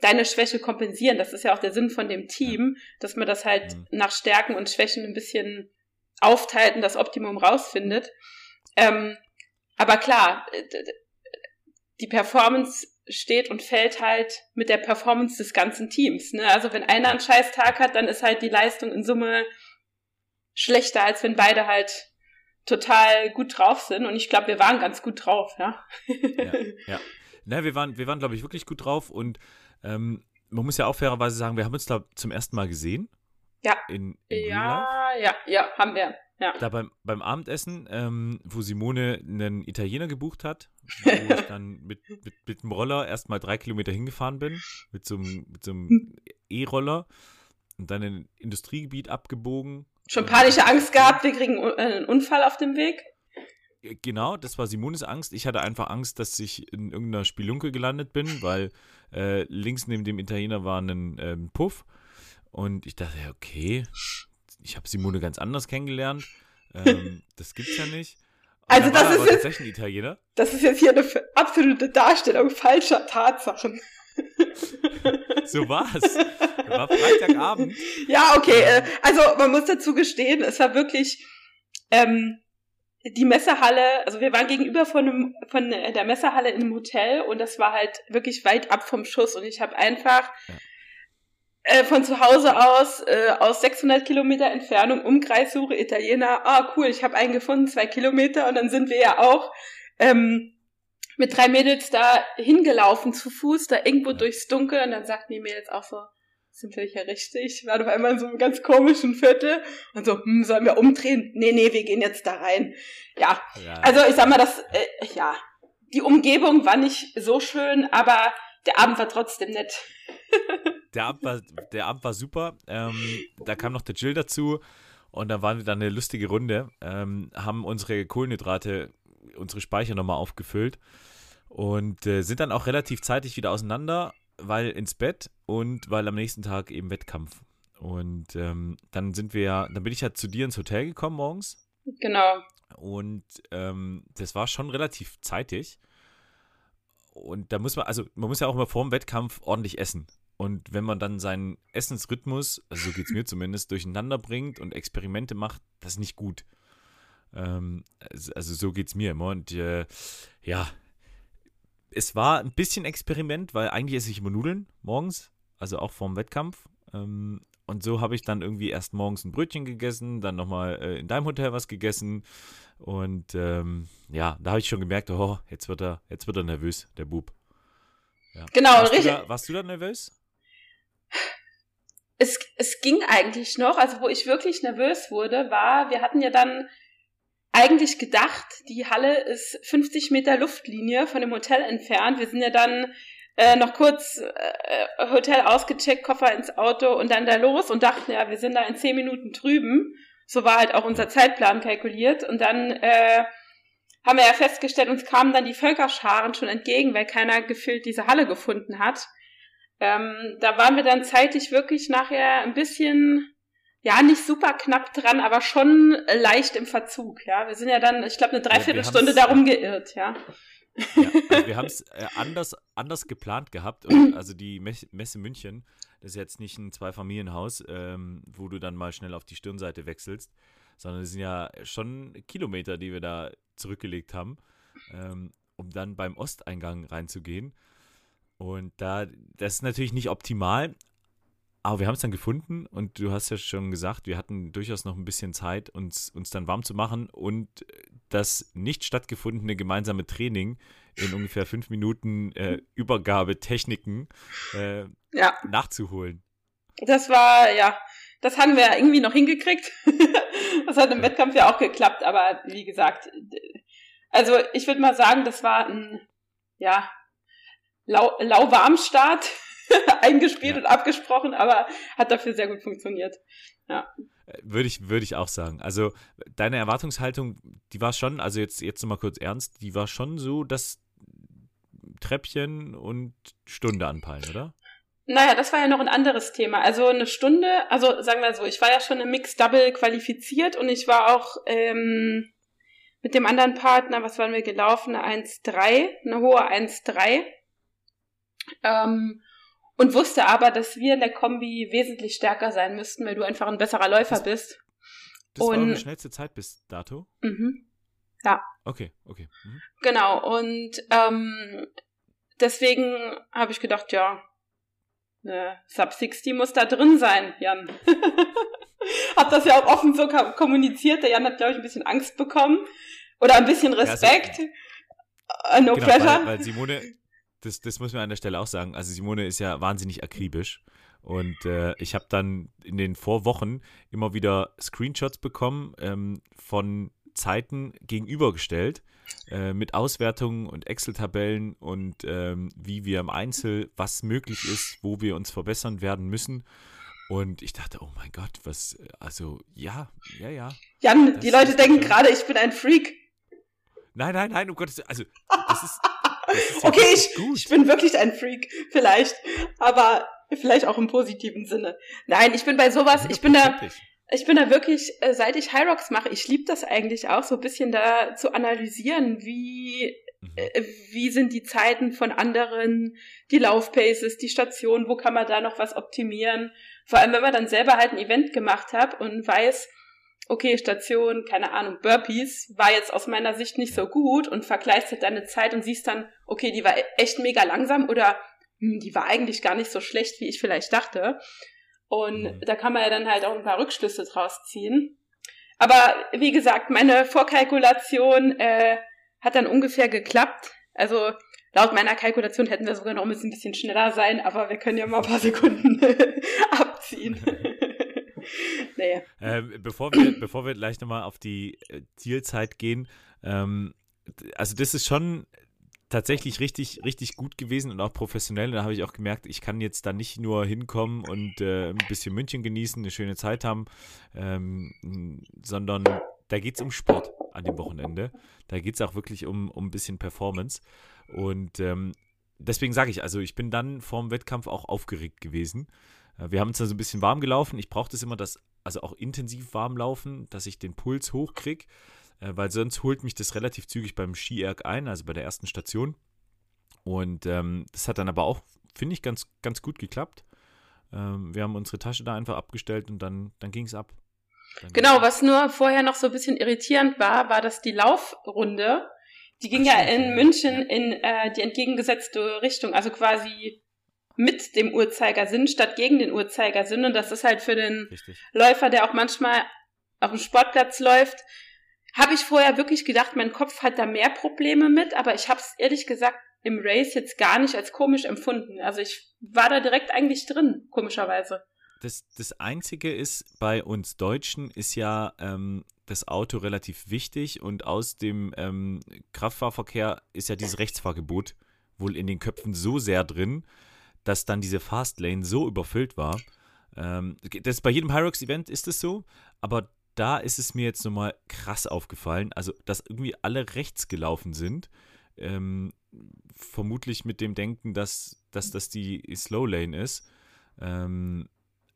deine Schwäche kompensieren. Das ist ja auch der Sinn von dem Team, dass man das halt mhm. nach Stärken und Schwächen ein bisschen aufteilt und das Optimum rausfindet. Ähm, aber klar, die Performance steht und fällt halt mit der Performance des ganzen Teams. Ne? Also wenn einer einen scheiß Tag hat, dann ist halt die Leistung in Summe schlechter, als wenn beide halt total gut drauf sind. Und ich glaube, wir waren ganz gut drauf, ja. ja, ja. Na, wir waren, wir waren, glaube ich, wirklich gut drauf und ähm, man muss ja auch fairerweise sagen, wir haben uns da zum ersten Mal gesehen. Ja. In, in ja, ja, ja, haben wir. Ja. Da beim, beim Abendessen, ähm, wo Simone einen Italiener gebucht hat, wo ich dann mit, mit, mit dem Roller erstmal drei Kilometer hingefahren bin, mit so einem, mit so einem. E-Roller und dann in ein Industriegebiet abgebogen Schon panische Angst gehabt, wir kriegen äh, einen Unfall auf dem Weg? Genau, das war Simones Angst. Ich hatte einfach Angst, dass ich in irgendeiner Spielunke gelandet bin, weil äh, links neben dem Italiener war ein ähm, Puff. Und ich dachte, okay, ich habe Simone ganz anders kennengelernt. Ähm, das gibt's ja nicht. also das ist jetzt. Das ist jetzt hier eine absolute Darstellung falscher Tatsachen. so war's. War Freitagabend. Ja, okay. Äh, also man muss dazu gestehen, es war wirklich ähm, die Messehalle, also wir waren gegenüber von, einem, von der Messehalle in einem Hotel und das war halt wirklich weit ab vom Schuss und ich habe einfach ja. äh, von zu Hause aus, äh, aus 600 Kilometer Entfernung, Umkreissuche, Italiener, ah cool, ich habe einen gefunden, zwei Kilometer und dann sind wir ja auch ähm, mit drei Mädels da hingelaufen zu Fuß, da irgendwo ja. durchs Dunkel und dann sagten die Mädels auch so, sind wir hier richtig? War doch einmal in so einem ganz komischen Viertel und so, hm, sollen wir umdrehen? Nee, nee, wir gehen jetzt da rein. Ja, ja. also ich sag mal, das, äh, ja, die Umgebung war nicht so schön, aber der Abend war trotzdem nett. der, Abend war, der Abend war super. Ähm, da kam noch der Jill dazu und da waren wir dann eine lustige Runde, ähm, haben unsere Kohlenhydrate unsere Speicher nochmal aufgefüllt und äh, sind dann auch relativ zeitig wieder auseinander, weil ins Bett und weil am nächsten Tag eben Wettkampf. Und ähm, dann sind wir ja, dann bin ich ja zu dir ins Hotel gekommen morgens. Genau. Und ähm, das war schon relativ zeitig. Und da muss man, also man muss ja auch immer vor dem Wettkampf ordentlich essen. Und wenn man dann seinen Essensrhythmus, also so geht es mir zumindest, durcheinander bringt und Experimente macht, das ist nicht gut. Ähm, also so geht es mir immer. Und äh, ja, es war ein bisschen Experiment, weil eigentlich esse ich immer Nudeln morgens, also auch vorm Wettkampf. Ähm, und so habe ich dann irgendwie erst morgens ein Brötchen gegessen, dann nochmal äh, in deinem Hotel was gegessen. Und ähm, ja, da habe ich schon gemerkt, oh, jetzt wird er, jetzt wird er nervös, der Bub. Ja. Genau, warst richtig. Du da, warst du da nervös? Es, es ging eigentlich noch. Also, wo ich wirklich nervös wurde, war, wir hatten ja dann eigentlich gedacht, die Halle ist 50 Meter Luftlinie von dem Hotel entfernt. Wir sind ja dann äh, noch kurz äh, Hotel ausgecheckt, Koffer ins Auto und dann da los und dachten, ja, wir sind da in 10 Minuten drüben. So war halt auch unser Zeitplan kalkuliert. Und dann äh, haben wir ja festgestellt, uns kamen dann die Völkerscharen schon entgegen, weil keiner gefühlt diese Halle gefunden hat. Ähm, da waren wir dann zeitlich wirklich nachher ein bisschen ja, nicht super knapp dran, aber schon leicht im Verzug, ja. Wir sind ja dann, ich glaube, eine Dreiviertelstunde ja, darum geirrt, ja. ja also wir haben es äh, anders, anders geplant gehabt. Und also die Messe München, das ist jetzt nicht ein Zweifamilienhaus, ähm, wo du dann mal schnell auf die Stirnseite wechselst, sondern es sind ja schon Kilometer, die wir da zurückgelegt haben, ähm, um dann beim Osteingang reinzugehen. Und da, das ist natürlich nicht optimal, aber wir haben es dann gefunden und du hast ja schon gesagt, wir hatten durchaus noch ein bisschen Zeit, uns, uns dann warm zu machen und das nicht stattgefundene gemeinsame Training in ungefähr fünf Minuten äh, Übergabetechniken äh, ja. nachzuholen. Das war, ja, das haben wir irgendwie noch hingekriegt. das hat im ja. Wettkampf ja auch geklappt, aber wie gesagt, also ich würde mal sagen, das war ein, ja, lau lauwarm Start. eingespielt ja. und abgesprochen, aber hat dafür sehr gut funktioniert. Ja. Würde ich, würde ich auch sagen. Also deine Erwartungshaltung, die war schon, also jetzt, jetzt nochmal kurz ernst, die war schon so, dass Treppchen und Stunde anpeilen, oder? Naja, das war ja noch ein anderes Thema. Also eine Stunde, also sagen wir so, ich war ja schon im Mixed Double qualifiziert und ich war auch ähm, mit dem anderen Partner, was waren wir gelaufen, eine 1,3, eine hohe 1,3. Ähm, und wusste aber, dass wir in der Kombi wesentlich stärker sein müssten, weil du einfach ein besserer Läufer das, bist. Das und, war eure schnellste Zeit bis dato? Mhm. Ja. Okay, okay. Mhm. Genau, und ähm, deswegen habe ich gedacht, ja, eine Sub 60 muss da drin sein, Jan. hab das ja auch offen so kommuniziert. Der Jan hat, glaube ich, ein bisschen Angst bekommen. Oder ein bisschen Respekt. Ja, also, uh, no genau, pressure. Weil, weil Simone, das, das muss man an der Stelle auch sagen. Also Simone ist ja wahnsinnig akribisch. Und äh, ich habe dann in den Vorwochen immer wieder Screenshots bekommen ähm, von Zeiten gegenübergestellt äh, mit Auswertungen und Excel-Tabellen und ähm, wie wir im Einzel, was möglich ist, wo wir uns verbessern werden müssen. Und ich dachte, oh mein Gott, was, also ja, ja, ja. Jan, die Leute denken gerade, ich bin ein Freak. Nein, nein, nein, um Gottes also das ist, okay, ich, ich bin wirklich ein Freak, vielleicht, aber vielleicht auch im positiven Sinne. Nein, ich bin bei sowas, ich bin da, ich bin da wirklich, äh, seit ich High Rocks mache, ich liebe das eigentlich auch, so ein bisschen da zu analysieren, wie, mhm. äh, wie sind die Zeiten von anderen, die Laufpaces, die Stationen, wo kann man da noch was optimieren. Vor allem, wenn man dann selber halt ein Event gemacht hat und weiß, okay, Station, keine Ahnung, Burpees war jetzt aus meiner Sicht nicht so gut und vergleichst halt deine Zeit und siehst dann, okay, die war echt mega langsam oder hm, die war eigentlich gar nicht so schlecht, wie ich vielleicht dachte. Und mhm. da kann man ja dann halt auch ein paar Rückschlüsse draus ziehen. Aber wie gesagt, meine Vorkalkulation äh, hat dann ungefähr geklappt. Also laut meiner Kalkulation hätten wir sogar noch ein bisschen schneller sein, aber wir können ja mal ein paar Sekunden abziehen. Nee. Ähm, bevor, wir, bevor wir gleich nochmal auf die äh, Zielzeit gehen, ähm, also das ist schon tatsächlich richtig, richtig gut gewesen und auch professionell. Und da habe ich auch gemerkt, ich kann jetzt da nicht nur hinkommen und äh, ein bisschen München genießen, eine schöne Zeit haben, ähm, sondern da geht es um Sport an dem Wochenende. Da geht es auch wirklich um, um ein bisschen Performance. Und ähm, deswegen sage ich, also ich bin dann vorm Wettkampf auch aufgeregt gewesen. Äh, wir haben uns da so ein bisschen warm gelaufen. Ich brauche das immer, das, also auch intensiv warm laufen, dass ich den Puls hochkriege, äh, weil sonst holt mich das relativ zügig beim Skierg ein, also bei der ersten Station. Und ähm, das hat dann aber auch, finde ich, ganz, ganz gut geklappt. Ähm, wir haben unsere Tasche da einfach abgestellt und dann, dann ging es ab. Dann genau, was nur vorher noch so ein bisschen irritierend war, war, dass die Laufrunde, die ging Ach, ja in München in äh, die entgegengesetzte Richtung, also quasi mit dem Uhrzeigersinn statt gegen den Uhrzeigersinn. Und das ist halt für den Richtig. Läufer, der auch manchmal auf dem Sportplatz läuft, habe ich vorher wirklich gedacht, mein Kopf hat da mehr Probleme mit, aber ich habe es ehrlich gesagt im Race jetzt gar nicht als komisch empfunden. Also ich war da direkt eigentlich drin, komischerweise. Das, das Einzige ist bei uns Deutschen ist ja, ähm, das Auto relativ wichtig und aus dem ähm, Kraftfahrverkehr ist ja dieses Rechtsfahrgebot wohl in den Köpfen so sehr drin, dass dann diese Fastlane so überfüllt war. Ähm, das bei jedem Hyrox-Event ist es so, aber da ist es mir jetzt nochmal krass aufgefallen, also dass irgendwie alle rechts gelaufen sind. Ähm, vermutlich mit dem Denken, dass, dass das die Slow Lane ist. Ähm,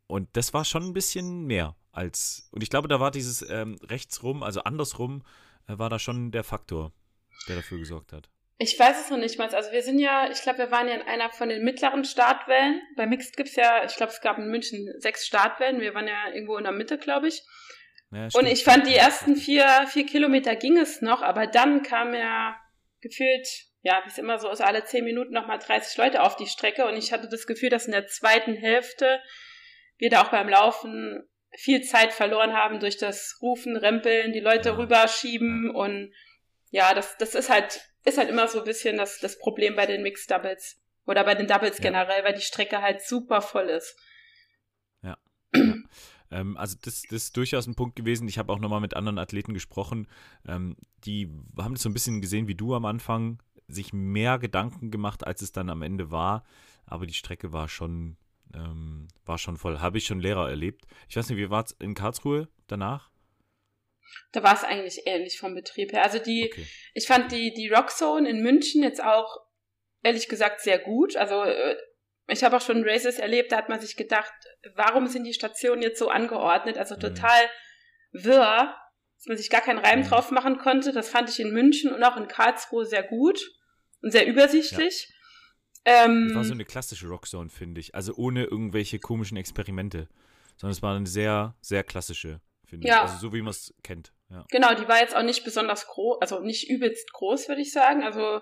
und das war schon ein bisschen mehr als. Und ich glaube, da war dieses ähm, rechtsrum, also andersrum, äh, war da schon der Faktor, der dafür gesorgt hat. Ich weiß es noch nicht mal. Also wir sind ja, ich glaube, wir waren ja in einer von den mittleren Startwellen. Bei Mixed gibt es ja, ich glaube, es gab in München sechs Startwellen. Wir waren ja irgendwo in der Mitte, glaube ich. Ja, und ich fand, die ersten vier, vier Kilometer ging es noch, aber dann kam ja gefühlt, ja, wie es immer so ist, alle zehn Minuten nochmal 30 Leute auf die Strecke. Und ich hatte das Gefühl, dass in der zweiten Hälfte wir da auch beim Laufen viel Zeit verloren haben durch das Rufen, Rempeln, die Leute rüberschieben und ja, das, das ist halt, ist halt immer so ein bisschen das, das Problem bei den Mixed Doubles oder bei den Doubles ja. generell, weil die Strecke halt super voll ist. Ja. ja. Ähm, also das, das ist durchaus ein Punkt gewesen. Ich habe auch nochmal mit anderen Athleten gesprochen. Ähm, die haben das so ein bisschen gesehen wie du am Anfang, sich mehr Gedanken gemacht, als es dann am Ende war. Aber die Strecke war schon ähm, war schon voll. Habe ich schon Lehrer erlebt. Ich weiß nicht, wie war es in Karlsruhe danach? Da war es eigentlich ähnlich vom Betrieb her. Also die, okay. ich fand die, die Rockzone in München jetzt auch ehrlich gesagt sehr gut. Also äh, ich habe auch schon Races erlebt, da hat man sich gedacht, warum sind die Stationen jetzt so angeordnet? Also mhm. total mhm. wirr, dass man sich gar keinen Reim mhm. drauf machen konnte. Das fand ich in München und auch in Karlsruhe sehr gut und sehr übersichtlich. Ja. Ähm, das war so eine klassische Rockzone, finde ich. Also ohne irgendwelche komischen Experimente. Sondern es war eine sehr, sehr klassische, finde ja. ich. Also so wie man es kennt. Ja. Genau, die war jetzt auch nicht besonders groß, also nicht übelst groß, würde ich sagen. Also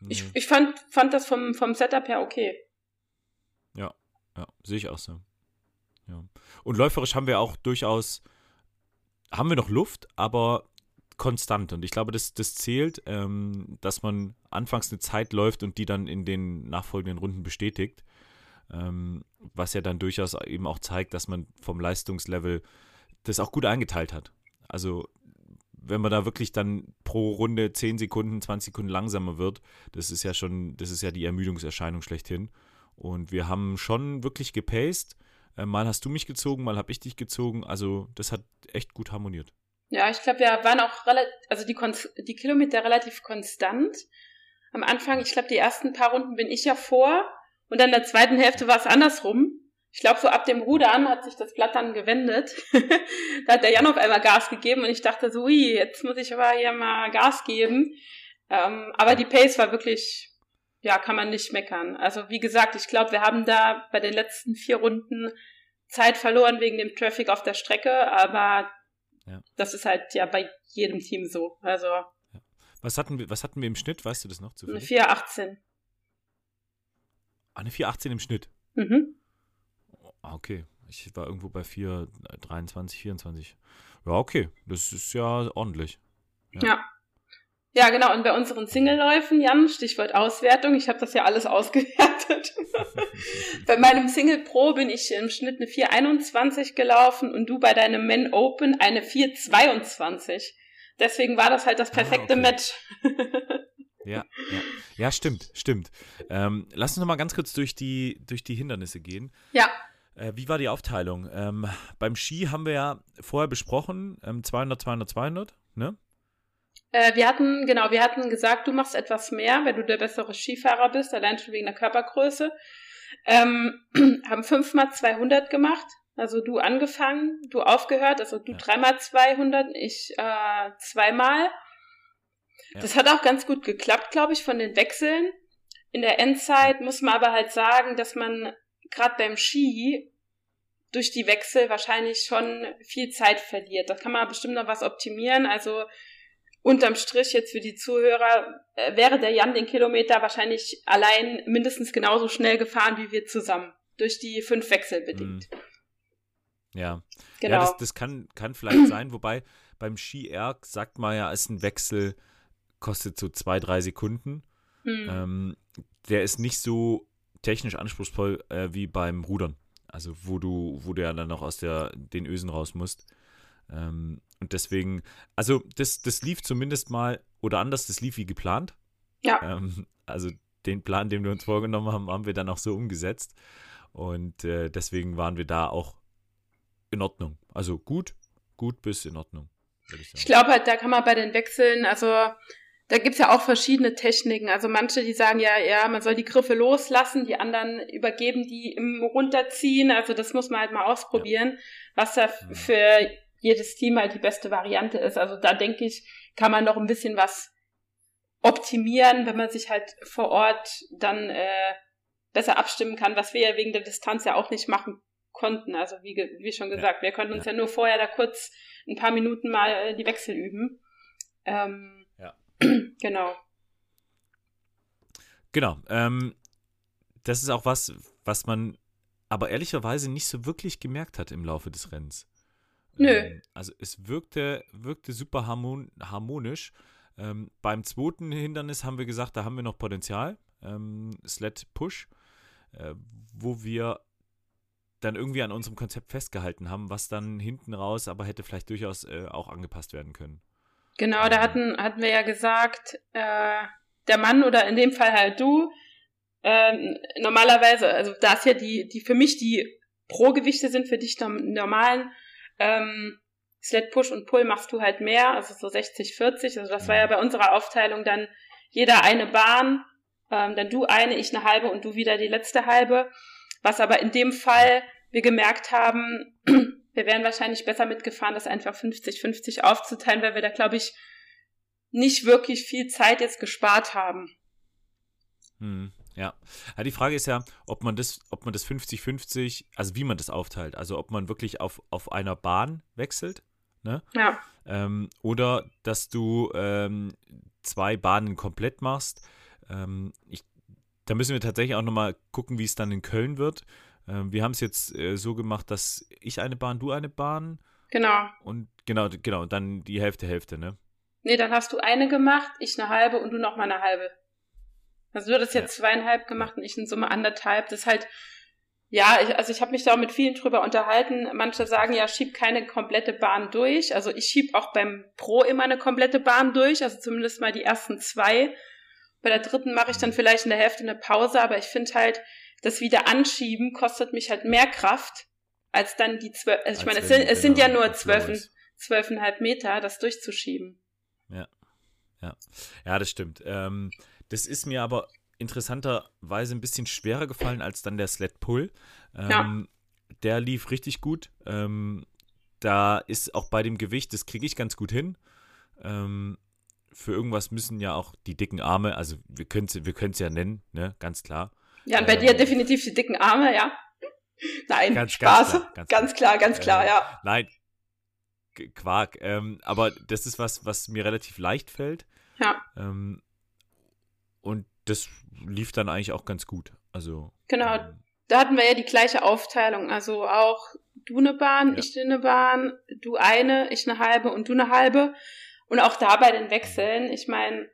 nee. ich, ich fand, fand das vom, vom Setup her okay. Ja, ja, sehe ich auch so. Ja. Und läuferisch haben wir auch durchaus, haben wir noch Luft, aber konstant. Und ich glaube, das, das zählt, ähm, dass man anfangs eine Zeit läuft und die dann in den nachfolgenden Runden bestätigt. Ähm, was ja dann durchaus eben auch zeigt, dass man vom Leistungslevel das auch gut eingeteilt hat. Also wenn man da wirklich dann pro Runde 10 Sekunden, 20 Sekunden langsamer wird, das ist ja schon, das ist ja die Ermüdungserscheinung schlechthin. Und wir haben schon wirklich gepaced. Äh, mal hast du mich gezogen, mal habe ich dich gezogen. Also das hat echt gut harmoniert. Ja, ich glaube, wir waren auch relativ, also die, die Kilometer relativ konstant. Am Anfang, ich glaube, die ersten paar Runden bin ich ja vor und dann in der zweiten Hälfte war es andersrum. Ich glaube, so ab dem Rudern hat sich das Blatt dann gewendet. da hat der Jan auf einmal Gas gegeben und ich dachte so, ui, jetzt muss ich aber hier mal Gas geben. Ähm, aber die Pace war wirklich, ja, kann man nicht meckern. Also wie gesagt, ich glaube, wir haben da bei den letzten vier Runden Zeit verloren wegen dem Traffic auf der Strecke, aber ja. Das ist halt ja bei jedem Team so. Also. Ja. Was hatten wir, was hatten wir im Schnitt? Weißt du das noch? Zufällig? Eine 418. Ah, eine 418 im Schnitt. Mhm. Ah, okay. Ich war irgendwo bei 423, 24. Ja, okay. Das ist ja ordentlich. ja. ja. Ja, genau. Und bei unseren Singleläufen, Jan, Stichwort Auswertung, ich habe das ja alles ausgewertet. bei meinem Single Pro bin ich im Schnitt eine 421 gelaufen und du bei deinem Men Open eine 422. Deswegen war das halt das ah, perfekte ah, okay. Match. ja, ja. ja, stimmt, stimmt. Ähm, lass uns noch mal ganz kurz durch die, durch die Hindernisse gehen. Ja. Äh, wie war die Aufteilung? Ähm, beim Ski haben wir ja vorher besprochen, ähm, 200, 200, 200, ne? Äh, wir hatten, genau, wir hatten gesagt, du machst etwas mehr, wenn du der bessere Skifahrer bist, allein schon wegen der Körpergröße. Ähm, haben fünfmal 200 gemacht, also du angefangen, du aufgehört, also du ja. dreimal 200, ich äh, zweimal. Ja. Das hat auch ganz gut geklappt, glaube ich, von den Wechseln. In der Endzeit muss man aber halt sagen, dass man gerade beim Ski durch die Wechsel wahrscheinlich schon viel Zeit verliert. Da kann man bestimmt noch was optimieren. Also unterm Strich jetzt für die Zuhörer äh, wäre der Jan den Kilometer wahrscheinlich allein mindestens genauso schnell gefahren wie wir zusammen. Durch die fünf Wechsel bedingt. Mhm. Ja. Genau. Ja, das, das kann, kann vielleicht sein, wobei beim Ski-Erg sagt man ja, ist ein Wechsel kostet so zwei, drei Sekunden. Mhm. Ähm, der ist nicht so technisch anspruchsvoll äh, wie beim Rudern. Also wo du, wo du ja dann noch aus der, den Ösen raus musst. Ähm, und deswegen, also das, das lief zumindest mal, oder anders, das lief wie geplant. Ja. Ähm, also den Plan, den wir uns vorgenommen haben, haben wir dann auch so umgesetzt. Und äh, deswegen waren wir da auch in Ordnung. Also gut, gut bis in Ordnung. Ich, ich glaube halt, da kann man bei den Wechseln, also da gibt's ja auch verschiedene Techniken. Also manche, die sagen ja, ja, man soll die Griffe loslassen, die anderen übergeben die im Runterziehen. Also das muss man halt mal ausprobieren, ja. was da mhm. für jedes Team halt die beste Variante ist. Also da denke ich, kann man noch ein bisschen was optimieren, wenn man sich halt vor Ort dann äh, besser abstimmen kann, was wir ja wegen der Distanz ja auch nicht machen konnten. Also wie, wie schon gesagt, ja. wir konnten uns ja. ja. nur vorher da kurz ein paar Minuten mal äh, die Wechsel üben. Ähm. Genau. Genau. Ähm, das ist auch was, was man aber ehrlicherweise nicht so wirklich gemerkt hat im Laufe des Rennens. Nö. Ähm, also es wirkte, wirkte super harmon harmonisch. Ähm, beim zweiten Hindernis haben wir gesagt, da haben wir noch Potenzial. Ähm, Sled Push, äh, wo wir dann irgendwie an unserem Konzept festgehalten haben, was dann hinten raus aber hätte vielleicht durchaus äh, auch angepasst werden können. Genau, da ähm. hatten, hatten wir ja gesagt, äh, der Mann oder in dem Fall halt du, äh, normalerweise, also da ist ja die, die für mich die Pro-Gewichte sind, für dich normalen ähm, Sled Push und Pull machst du halt mehr, also so 60, 40. Also das war ja mhm. bei unserer Aufteilung dann jeder eine Bahn, ähm, dann du eine, ich eine halbe und du wieder die letzte halbe. Was aber in dem Fall wir gemerkt haben, wir wären wahrscheinlich besser mitgefahren, das einfach 50-50 aufzuteilen, weil wir da, glaube ich, nicht wirklich viel Zeit jetzt gespart haben. Hm. Ja. ja, die Frage ist ja, ob man das, ob man das 50-50, also wie man das aufteilt. Also ob man wirklich auf, auf einer Bahn wechselt, ne? Ja. Ähm, oder dass du ähm, zwei Bahnen komplett machst. Ähm, ich, da müssen wir tatsächlich auch nochmal gucken, wie es dann in Köln wird. Ähm, wir haben es jetzt äh, so gemacht, dass ich eine Bahn, du eine Bahn. Genau. Und genau, genau, dann die Hälfte, Hälfte, ne? Nee, dann hast du eine gemacht, ich eine halbe und du noch mal eine halbe. Also du hattest jetzt ja. zweieinhalb gemacht und ich in Summe anderthalb. Das ist halt, ja, ich, also ich habe mich da auch mit vielen drüber unterhalten. Manche sagen ja, schieb keine komplette Bahn durch. Also ich schieb auch beim Pro immer eine komplette Bahn durch, also zumindest mal die ersten zwei. Bei der dritten mache ich dann vielleicht in der Hälfte eine Pause, aber ich finde halt, das wieder anschieben kostet mich halt mehr Kraft, als dann die zwölf, also ich meine, es sind, es sind ja genau nur zwölf, zwölfeinhalb Meter, das durchzuschieben. Ja. Ja. Ja, das stimmt. Ähm, das ist mir aber interessanterweise ein bisschen schwerer gefallen als dann der Sled Pull. Ähm, ja. Der lief richtig gut. Ähm, da ist auch bei dem Gewicht, das kriege ich ganz gut hin. Ähm, für irgendwas müssen ja auch die dicken Arme, also wir können es wir ja nennen, ne, ganz klar. Ja, und bei dir ähm, definitiv die dicken Arme, ja. Nein, ganz, Spaß. Ganz klar, ganz, ganz klar, ganz klar, äh, ja. Nein, Quark. Ähm, aber das ist was, was mir relativ leicht fällt. Ja. Ähm, und das lief dann eigentlich auch ganz gut. Also. Genau. Ähm, da hatten wir ja die gleiche Aufteilung. Also auch du eine Bahn, ja. ich eine Bahn, du eine, ich eine halbe und du eine halbe. Und auch da bei den Wechseln, ich meine,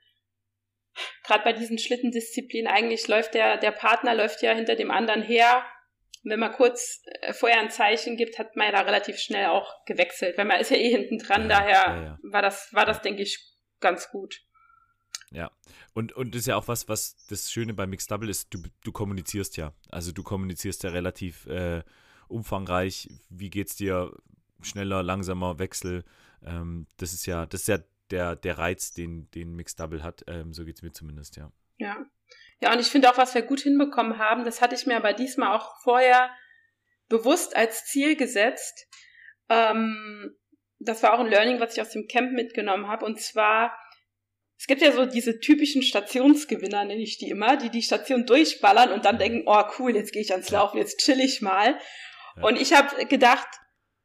gerade bei diesen Schlittendisziplinen, eigentlich läuft der, der Partner läuft ja hinter dem anderen her. Und wenn man kurz äh, vorher ein Zeichen gibt, hat man ja da relativ schnell auch gewechselt, weil man ist ja eh hinten dran, ja, daher ja, ja. war das, war das, denke ich, ganz gut. Ja, und, und das ist ja auch was, was das Schöne bei Mixed Double ist, du, du kommunizierst ja. Also du kommunizierst ja relativ äh, umfangreich, wie geht's dir, schneller, langsamer, Wechsel. Ähm, das ist ja, das ist ja der, der Reiz, den, den Mixed Double hat. Ähm, so geht es mir zumindest, ja. Ja. Ja, und ich finde auch, was wir gut hinbekommen haben, das hatte ich mir aber diesmal auch vorher bewusst als Ziel gesetzt. Ähm, das war auch ein Learning, was ich aus dem Camp mitgenommen habe. Und zwar es gibt ja so diese typischen Stationsgewinner, nenne ich die immer, die die Station durchballern und dann denken, oh cool, jetzt gehe ich ans Laufen, jetzt chill ich mal. Ja. Und ich habe gedacht,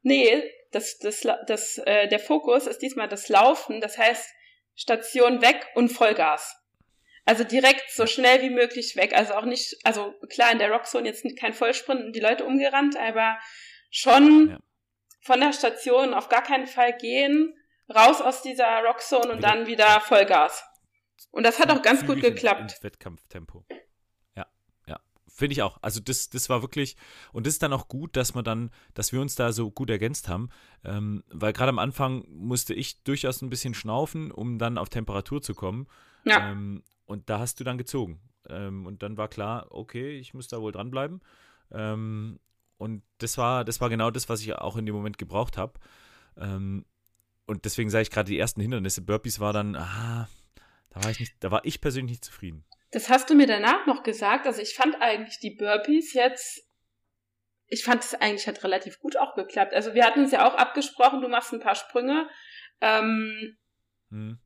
nee, das, das, das, äh, der Fokus ist diesmal das Laufen, das heißt Station weg und Vollgas. Also direkt so schnell wie möglich weg. Also auch nicht, also klar in der Rockzone jetzt kein Vollsprint und die Leute umgerannt, aber schon ja. von der Station auf gar keinen Fall gehen raus aus dieser Rockzone und wieder. dann wieder Vollgas. Und das hat auch ganz gut geklappt. Ins Wettkampftempo. Finde ich auch. Also das, das war wirklich, und das ist dann auch gut, dass wir dann, dass wir uns da so gut ergänzt haben. Ähm, weil gerade am Anfang musste ich durchaus ein bisschen schnaufen, um dann auf Temperatur zu kommen. Ja. Ähm, und da hast du dann gezogen. Ähm, und dann war klar, okay, ich muss da wohl dranbleiben. Ähm, und das war, das war genau das, was ich auch in dem Moment gebraucht habe. Ähm, und deswegen sage ich gerade, die ersten Hindernisse, Burpees war dann, ah, da war ich nicht, da war ich persönlich nicht zufrieden. Das hast du mir danach noch gesagt. Also ich fand eigentlich die Burpees jetzt, ich fand es eigentlich hat relativ gut auch geklappt. Also wir hatten es ja auch abgesprochen, du machst ein paar Sprünge. Ähm, hm.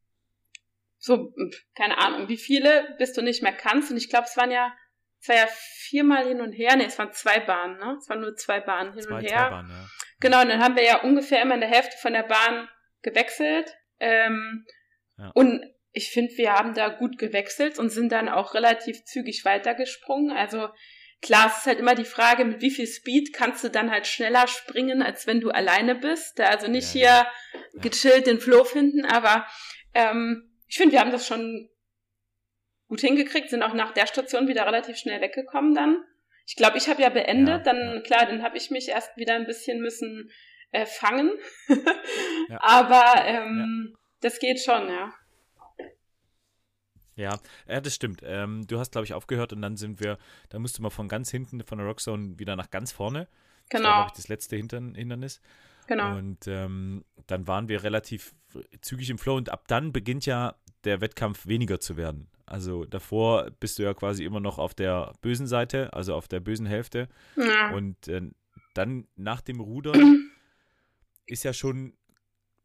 So, keine Ahnung, wie viele, bis du nicht mehr kannst. Und ich glaube, es waren ja, es war ja viermal hin und her. Nee, es waren zwei Bahnen, ne? Es waren nur zwei Bahnen hin zwei, und her. Zwei Bahnen, ja. Genau, und dann haben wir ja ungefähr immer in der Hälfte von der Bahn gewechselt. Ähm, ja. Und ich finde, wir haben da gut gewechselt und sind dann auch relativ zügig weitergesprungen. Also klar, es ist halt immer die Frage, mit wie viel Speed kannst du dann halt schneller springen, als wenn du alleine bist. Also nicht ja, hier ja. gechillt den Flow finden, aber ähm, ich finde, wir haben das schon gut hingekriegt, sind auch nach der Station wieder relativ schnell weggekommen dann. Ich glaube, ich habe ja beendet, ja, dann klar, dann habe ich mich erst wieder ein bisschen müssen äh, fangen. aber ähm, das geht schon, ja. Ja, ja, das stimmt. Ähm, du hast, glaube ich, aufgehört und dann sind wir, da musste man von ganz hinten von der Rockzone wieder nach ganz vorne. Genau. Das war, genau. ich, das letzte Hintern Hindernis. Genau. Und ähm, dann waren wir relativ zügig im Flow und ab dann beginnt ja der Wettkampf weniger zu werden. Also davor bist du ja quasi immer noch auf der bösen Seite, also auf der bösen Hälfte. Ja. Und äh, dann nach dem Rudern ist ja schon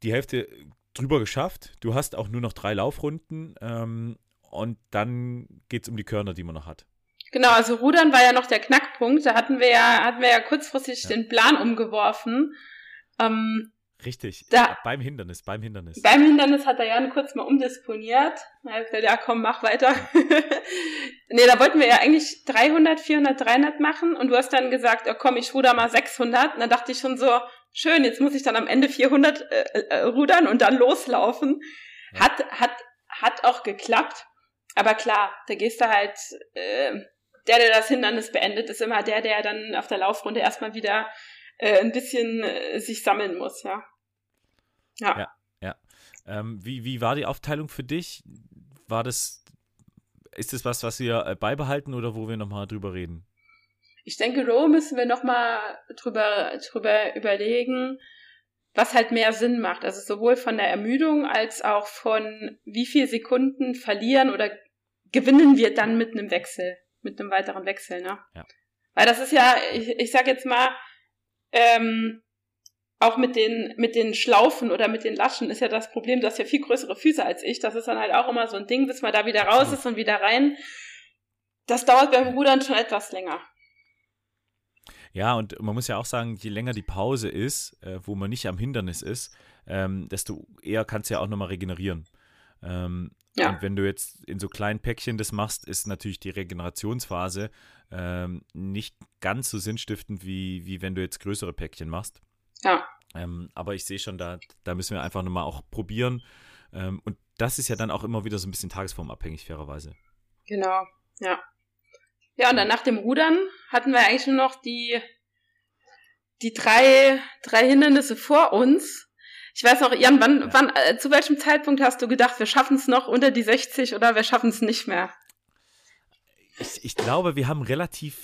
die Hälfte drüber geschafft. Du hast auch nur noch drei Laufrunden ähm, und dann geht es um die Körner, die man noch hat. Genau, also Rudern war ja noch der Knackpunkt. Da hatten wir ja, hatten wir ja kurzfristig ja. den Plan umgeworfen. Ähm, Richtig, da, beim Hindernis, beim Hindernis. Beim Hindernis hat der Jan kurz mal umdisponiert. Er hat gesagt, ja komm, mach weiter. nee, da wollten wir ja eigentlich 300, 400, 300 machen und du hast dann gesagt, oh komm, ich ruder mal 600. Und dann dachte ich schon so, schön, jetzt muss ich dann am Ende 400 äh, äh, rudern und dann loslaufen. Ja. Hat, hat hat auch geklappt. Aber klar, da gehst du halt, äh, der, der das Hindernis beendet, ist immer der, der dann auf der Laufrunde erstmal wieder äh, ein bisschen äh, sich sammeln muss, ja. Ja. Ja, ja. Ähm, wie, wie war die Aufteilung für dich? War das, ist das was, was wir äh, beibehalten oder wo wir nochmal drüber reden? Ich denke, Row müssen wir nochmal drüber, drüber überlegen was halt mehr Sinn macht. Also sowohl von der Ermüdung als auch von wie viel Sekunden verlieren oder gewinnen wir dann mit einem Wechsel, mit einem weiteren Wechsel, ne? Ja. Weil das ist ja, ich, ich sag jetzt mal, ähm, auch mit den, mit den Schlaufen oder mit den Laschen ist ja das Problem, du hast ja viel größere Füße als ich. Das ist dann halt auch immer so ein Ding, bis man da wieder raus ist und wieder rein. Das dauert beim Rudern schon etwas länger. Ja, und man muss ja auch sagen, je länger die Pause ist, äh, wo man nicht am Hindernis ist, ähm, desto eher kannst du ja auch nochmal regenerieren. Ähm, ja. Und wenn du jetzt in so kleinen Päckchen das machst, ist natürlich die Regenerationsphase ähm, nicht ganz so sinnstiftend, wie, wie wenn du jetzt größere Päckchen machst. Ja. Ähm, aber ich sehe schon, da, da müssen wir einfach nochmal auch probieren. Ähm, und das ist ja dann auch immer wieder so ein bisschen tagesformabhängig, fairerweise. Genau, ja. Ja, und dann nach dem Rudern hatten wir eigentlich nur noch die, die drei, drei Hindernisse vor uns. Ich weiß noch, Jan, wann, wann, äh, zu welchem Zeitpunkt hast du gedacht, wir schaffen es noch unter die 60 oder wir schaffen es nicht mehr? Ich, ich glaube, wir haben relativ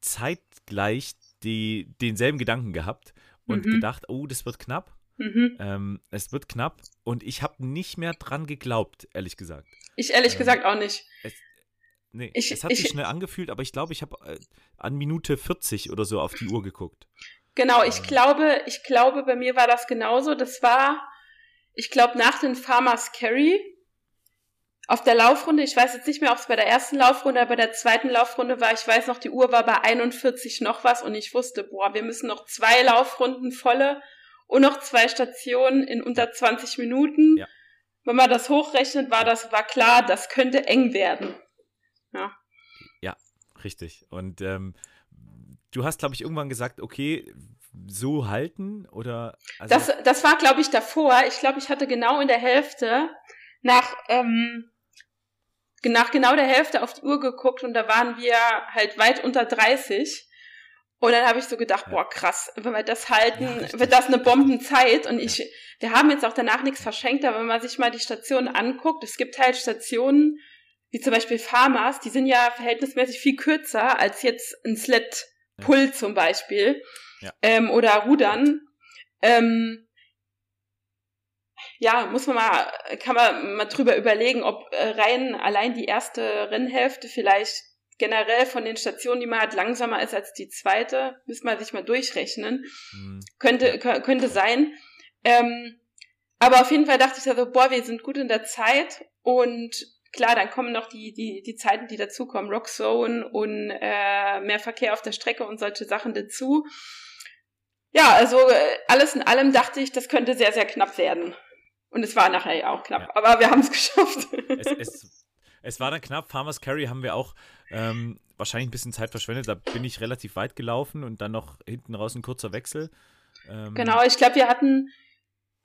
zeitgleich die, denselben Gedanken gehabt und mhm. gedacht, oh, das wird knapp. Mhm. Ähm, es wird knapp und ich habe nicht mehr dran geglaubt, ehrlich gesagt. Ich ehrlich ähm, gesagt auch nicht. Es, Nee, ich, es hat ich, sich schnell angefühlt, aber ich glaube, ich habe äh, an Minute 40 oder so auf die Uhr geguckt. Genau, ich ähm. glaube, ich glaube, bei mir war das genauso. Das war, ich glaube, nach den Farmers Carry auf der Laufrunde, ich weiß jetzt nicht mehr, ob es bei der ersten Laufrunde oder bei der zweiten Laufrunde war, ich weiß noch, die Uhr war bei 41 noch was und ich wusste, boah, wir müssen noch zwei Laufrunden volle und noch zwei Stationen in unter 20 Minuten. Ja. Wenn man das hochrechnet, war das, war klar, das könnte eng werden. Ja. Ja, richtig. Und ähm, du hast, glaube ich, irgendwann gesagt, okay, so halten oder? Also das, das war, glaube ich, davor. Ich glaube, ich hatte genau in der Hälfte nach, ähm, nach genau der Hälfte auf die Uhr geguckt und da waren wir halt weit unter 30. Und dann habe ich so gedacht, boah, krass, wenn wir das halten, ja, wird das eine Bombenzeit. Und ich, wir haben jetzt auch danach nichts verschenkt, aber wenn man sich mal die Stationen anguckt, es gibt halt Stationen, wie zum Beispiel Farmers, die sind ja verhältnismäßig viel kürzer als jetzt ein Sled Pull ja. zum Beispiel. Ja. Ähm, oder Rudern. Ähm, ja, muss man mal, kann man mal drüber überlegen, ob äh, rein allein die erste Rennhälfte vielleicht generell von den Stationen, die man hat, langsamer ist als die zweite. Müsste man sich mal durchrechnen. Mhm. Könnte, könnte sein. Ähm, aber auf jeden Fall dachte ich so, boah, wir sind gut in der Zeit und klar, dann kommen noch die, die, die Zeiten, die dazukommen, Rockzone und äh, mehr Verkehr auf der Strecke und solche Sachen dazu. Ja, also äh, alles in allem dachte ich, das könnte sehr, sehr knapp werden. Und es war nachher ja auch knapp, ja. aber wir haben es geschafft. Es, es, es, war dann knapp. Farmers Carry haben wir auch ähm, wahrscheinlich ein bisschen Zeit verschwendet. Da bin ich relativ weit gelaufen und dann noch hinten raus ein kurzer Wechsel. Ähm, genau, ich glaube, wir hatten,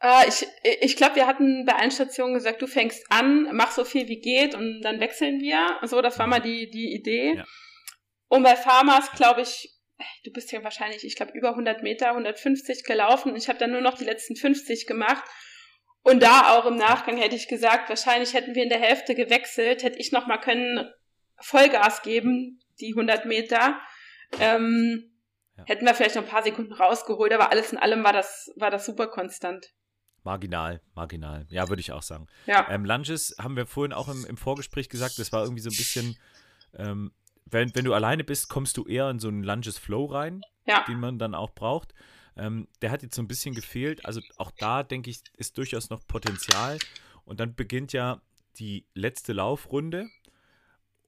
äh, ich, ich glaube, wir hatten bei allen Stationen gesagt, du fängst an, mach so viel wie geht und dann wechseln wir. So, das war mhm. mal die, die Idee. Ja. Und bei Farmers, glaube ich, du bist ja wahrscheinlich, ich glaube, über 100 Meter, 150 gelaufen. Ich habe dann nur noch die letzten 50 gemacht. Und da auch im Nachgang hätte ich gesagt, wahrscheinlich hätten wir in der Hälfte gewechselt, hätte ich noch mal können Vollgas geben, die 100 Meter. Ähm, ja. Hätten wir vielleicht noch ein paar Sekunden rausgeholt, aber alles in allem war das, war das super konstant. Marginal, marginal. Ja, würde ich auch sagen. Ja. Ähm, Lunges haben wir vorhin auch im, im Vorgespräch gesagt, das war irgendwie so ein bisschen, ähm, wenn, wenn du alleine bist, kommst du eher in so einen Lunges Flow rein, ja. den man dann auch braucht. Ähm, der hat jetzt so ein bisschen gefehlt. Also auch da, denke ich, ist durchaus noch Potenzial. Und dann beginnt ja die letzte Laufrunde.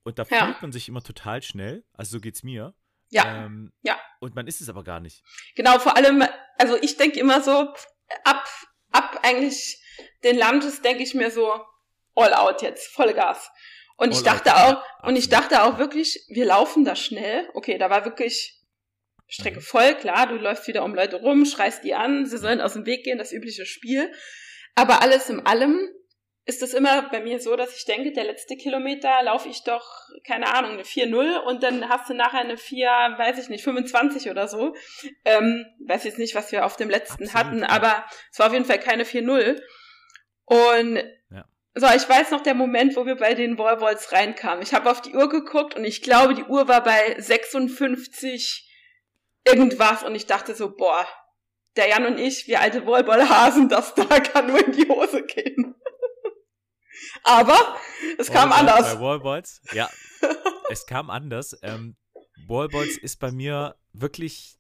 Und da ja. fühlt man sich immer total schnell. Also so geht es mir. Ja. Ähm, ja. Und man ist es aber gar nicht. Genau, vor allem, also ich denke immer so, ab, ab eigentlich den Lunges denke ich mir so, all out jetzt, Vollgas. Und all ich dachte out, auch, und ich dachte auch wirklich, wir laufen da schnell. Okay, da war wirklich Strecke voll, klar, du läufst wieder um Leute rum, schreist die an, sie sollen aus dem Weg gehen, das übliche Spiel. Aber alles in allem ist es immer bei mir so, dass ich denke, der letzte Kilometer laufe ich doch, keine Ahnung, eine 4-0 und dann hast du nachher eine 4, weiß ich nicht, 25 oder so. Ähm, weiß jetzt nicht, was wir auf dem letzten Absolut, hatten, aber es war auf jeden Fall keine 4-0. Und ja. so, ich weiß noch der Moment, wo wir bei den Wallballs reinkamen. Ich habe auf die Uhr geguckt und ich glaube, die Uhr war bei 56 irgendwas und ich dachte so, boah, der Jan und ich, wir alte Wallballhasen, das da kann nur in die Hose gehen. Aber es kam anders. Bei Wallballs, ja, es kam anders. Ähm, Wallballs ist bei mir wirklich,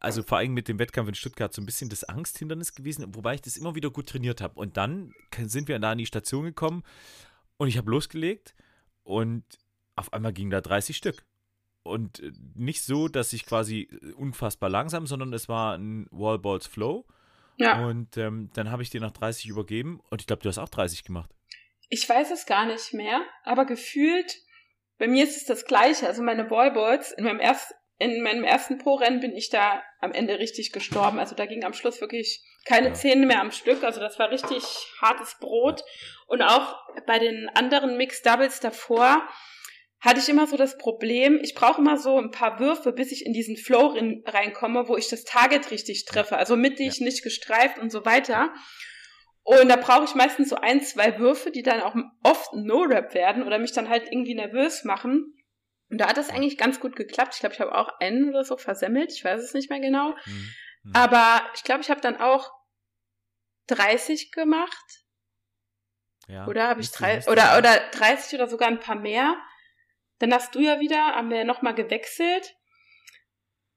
also vor allem mit dem Wettkampf in Stuttgart, so ein bisschen das Angsthindernis gewesen, wobei ich das immer wieder gut trainiert habe. Und dann sind wir da an die Station gekommen und ich habe losgelegt und auf einmal ging da 30 Stück und äh, nicht so, dass ich quasi äh, unfassbar langsam, sondern es war ein Wallballs Flow. Ja. Und ähm, dann habe ich dir nach 30 übergeben und ich glaube, du hast auch 30 gemacht. Ich weiß es gar nicht mehr, aber gefühlt, bei mir ist es das Gleiche. Also meine Wallballs, in meinem, erst, in meinem ersten Pro-Rennen bin ich da am Ende richtig gestorben. Also da ging am Schluss wirklich keine. Zähne mehr am Stück. Also das war richtig hartes Brot. Und auch bei den anderen Mixed Doubles davor, hatte ich immer so das Problem, ich brauche immer so ein paar Würfe, bis ich in diesen Flow reinkomme, wo ich das Target richtig treffe, also mittig, ja. nicht gestreift und so weiter. Und da brauche ich meistens so ein, zwei Würfe, die dann auch oft No-Rap werden oder mich dann halt irgendwie nervös machen. Und da hat das eigentlich ganz gut geklappt. Ich glaube, ich habe auch einen oder so versemmelt. Ich weiß es nicht mehr genau. Mhm. Mhm. Aber ich glaube, ich habe dann auch 30 gemacht. Ja, oder habe ich drei, oder, oder 30 oder sogar ein paar mehr. Dann hast du ja wieder, haben wir ja nochmal gewechselt.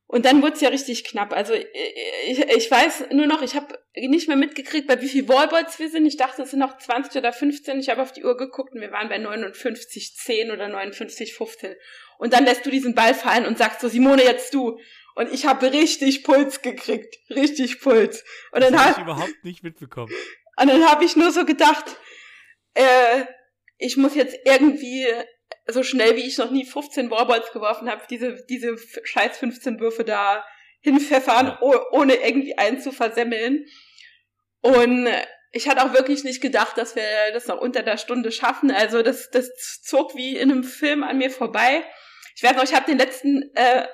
Und dann wurde es ja richtig knapp. Also ich, ich weiß nur noch, ich habe nicht mehr mitgekriegt, bei wie viel Wallballs wir sind. Ich dachte, es sind noch 20 oder 15. Ich habe auf die Uhr geguckt und wir waren bei 59, 10 oder 59, 15. Und dann lässt du diesen Ball fallen und sagst so, Simone, jetzt du. Und ich habe richtig Puls gekriegt. Richtig Puls. Und dann habe ich überhaupt nicht mitbekommen. Und dann habe ich nur so gedacht, äh, ich muss jetzt irgendwie so schnell wie ich noch nie 15 Warballs geworfen habe, diese, diese scheiß 15 Würfe da hinpfeffern, ja. ohne irgendwie einen zu versemmeln. Und ich hatte auch wirklich nicht gedacht, dass wir das noch unter der Stunde schaffen. Also das, das zog wie in einem Film an mir vorbei. Ich weiß noch, ich habe den letzten äh,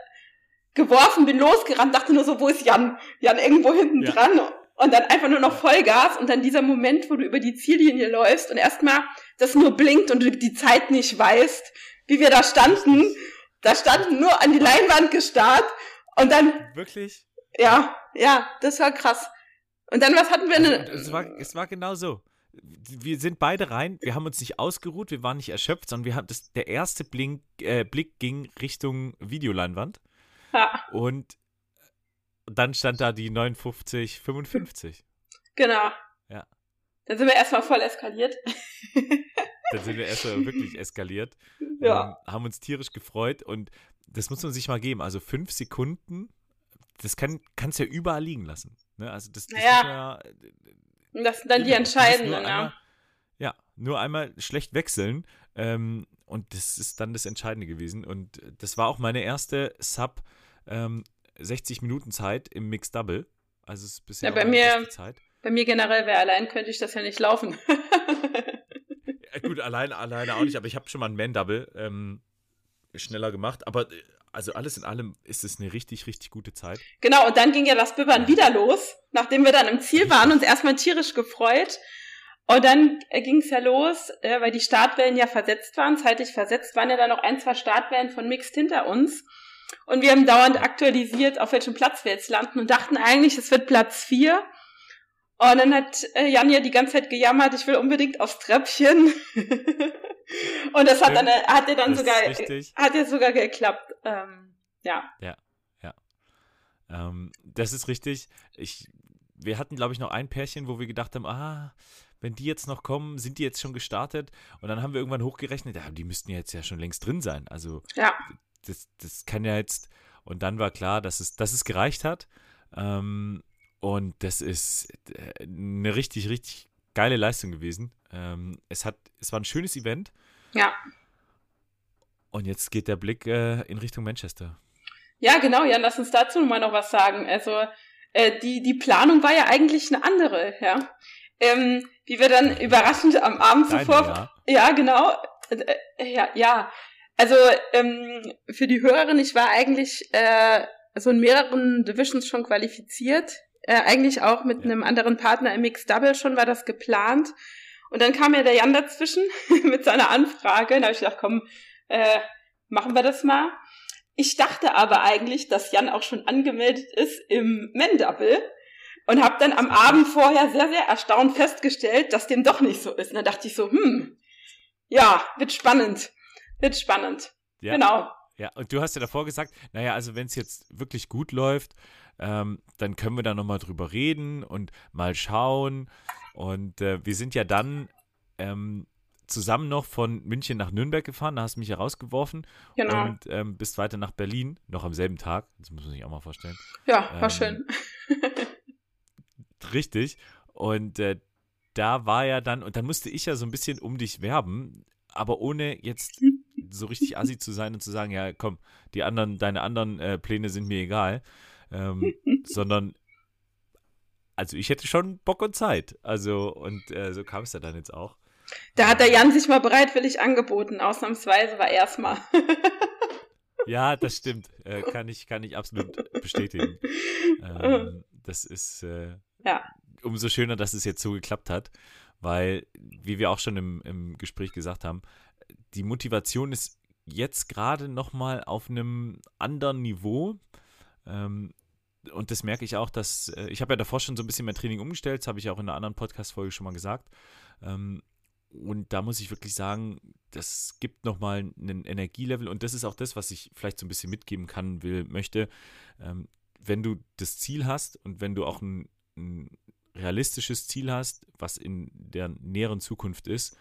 geworfen, bin losgerannt, dachte nur so, wo ist Jan? Jan irgendwo hinten ja. dran und dann einfach nur noch Vollgas und dann dieser Moment, wo du über die Ziellinie läufst und erstmal das nur blinkt und du die Zeit nicht weißt, wie wir da standen. Da standen nur an die Leinwand gestarrt und dann. Wirklich? Ja, ja, das war krass. Und dann, was hatten wir denn? Also, es, war, es war genau so. Wir sind beide rein, wir haben uns nicht ausgeruht, wir waren nicht erschöpft, sondern wir haben das, der erste Blink, äh, Blick ging Richtung Videoleinwand. Ja. Und dann stand da die 59, 55. Genau. Ja. Dann sind wir erstmal voll eskaliert. Dann sind wir erstmal wirklich eskaliert. Ja. Ähm, haben uns tierisch gefreut und das muss man sich mal geben. Also fünf Sekunden, das kann es ja überall liegen lassen. Ne? Also das, das naja. ja, das sind dann die entscheidenden, ja. Einmal, ja, nur einmal schlecht wechseln. Ähm, und das ist dann das Entscheidende gewesen. Und das war auch meine erste Sub ähm, 60 Minuten Zeit im Mix Double. Also es ist bisher ja, bei mir, Zeit. Bei mir generell wäre allein könnte ich das ja nicht laufen. ja, gut, alleine, alleine auch nicht, aber ich habe schon mal ein Man Double ähm, schneller gemacht. Aber äh, also alles in allem ist es eine richtig, richtig gute Zeit. Genau, und dann ging ja das Bibbern wieder los, nachdem wir dann im Ziel waren, uns erstmal tierisch gefreut. Und dann äh, ging es ja los, äh, weil die Startwellen ja versetzt waren, zeitlich versetzt, waren ja dann noch ein, zwei Startwellen von Mixed hinter uns. Und wir haben dauernd aktualisiert, auf welchem Platz wir jetzt landen und dachten eigentlich, es wird Platz vier. Und dann hat äh, Jan ja die ganze Zeit gejammert, ich will unbedingt aufs Treppchen. und das hat dann, äh, hat er dann das sogar, hat er sogar geklappt. Ähm, ja. Ja, ja. Ähm, das ist richtig. Ich, wir hatten, glaube ich, noch ein Pärchen, wo wir gedacht haben, ah, wenn die jetzt noch kommen, sind die jetzt schon gestartet? Und dann haben wir irgendwann hochgerechnet, ja, die müssten jetzt ja schon längst drin sein. Also ja das, das kann ja jetzt. Und dann war klar, dass es, dass es gereicht hat. Ähm, und das ist äh, eine richtig, richtig geile Leistung gewesen. Ähm, es, hat, es war ein schönes Event. Ja. Und jetzt geht der Blick äh, in Richtung Manchester. Ja, genau, Jan, lass uns dazu mal noch was sagen. Also, äh, die, die Planung war ja eigentlich eine andere, ja. Ähm, wie wir dann überraschend am Abend Deine, zuvor. Ja. ja, genau. Äh, äh ja, ja. Also ähm, für die Hörerin, ich war eigentlich äh, so in mehreren Divisions schon qualifiziert. Äh, eigentlich auch mit ja. einem anderen Partner im Mixed Double schon war das geplant. Und dann kam ja der Jan dazwischen mit seiner Anfrage. Da habe ich gedacht, komm, äh, machen wir das mal. Ich dachte aber eigentlich, dass Jan auch schon angemeldet ist im Men Double und habe dann am Abend vorher sehr, sehr erstaunt festgestellt, dass dem doch nicht so ist. Und da dachte ich so, hm, ja, wird spannend. Wird spannend. Ja. Genau. Ja, und du hast ja davor gesagt, naja, also wenn es jetzt wirklich gut läuft, ähm, dann können wir da nochmal drüber reden und mal schauen. Und äh, wir sind ja dann ähm, zusammen noch von München nach Nürnberg gefahren, da hast du mich ja rausgeworfen genau. und ähm, bist weiter nach Berlin, noch am selben Tag. Das muss man sich auch mal vorstellen. Ja, war ähm, schön. richtig. Und äh, da war ja dann, und dann musste ich ja so ein bisschen um dich werben, aber ohne jetzt so richtig assi zu sein und zu sagen, ja, komm, die anderen, deine anderen äh, Pläne sind mir egal, ähm, sondern also ich hätte schon Bock und Zeit. Also, und äh, so kam es ja dann jetzt auch. Da hat der Jan sich mal bereitwillig angeboten, ausnahmsweise war erstmal. ja, das stimmt. Äh, kann, ich, kann ich absolut bestätigen. Ähm, das ist äh, ja. umso schöner, dass es jetzt so geklappt hat, weil, wie wir auch schon im, im Gespräch gesagt haben, die Motivation ist jetzt gerade nochmal auf einem anderen Niveau. Ähm, und das merke ich auch, dass äh, ich habe ja davor schon so ein bisschen mein Training umgestellt, das habe ich auch in einer anderen Podcast-Folge schon mal gesagt. Ähm, und da muss ich wirklich sagen, das gibt nochmal einen Energielevel und das ist auch das, was ich vielleicht so ein bisschen mitgeben kann, will, möchte. Ähm, wenn du das Ziel hast und wenn du auch ein, ein realistisches Ziel hast, was in der näheren Zukunft ist,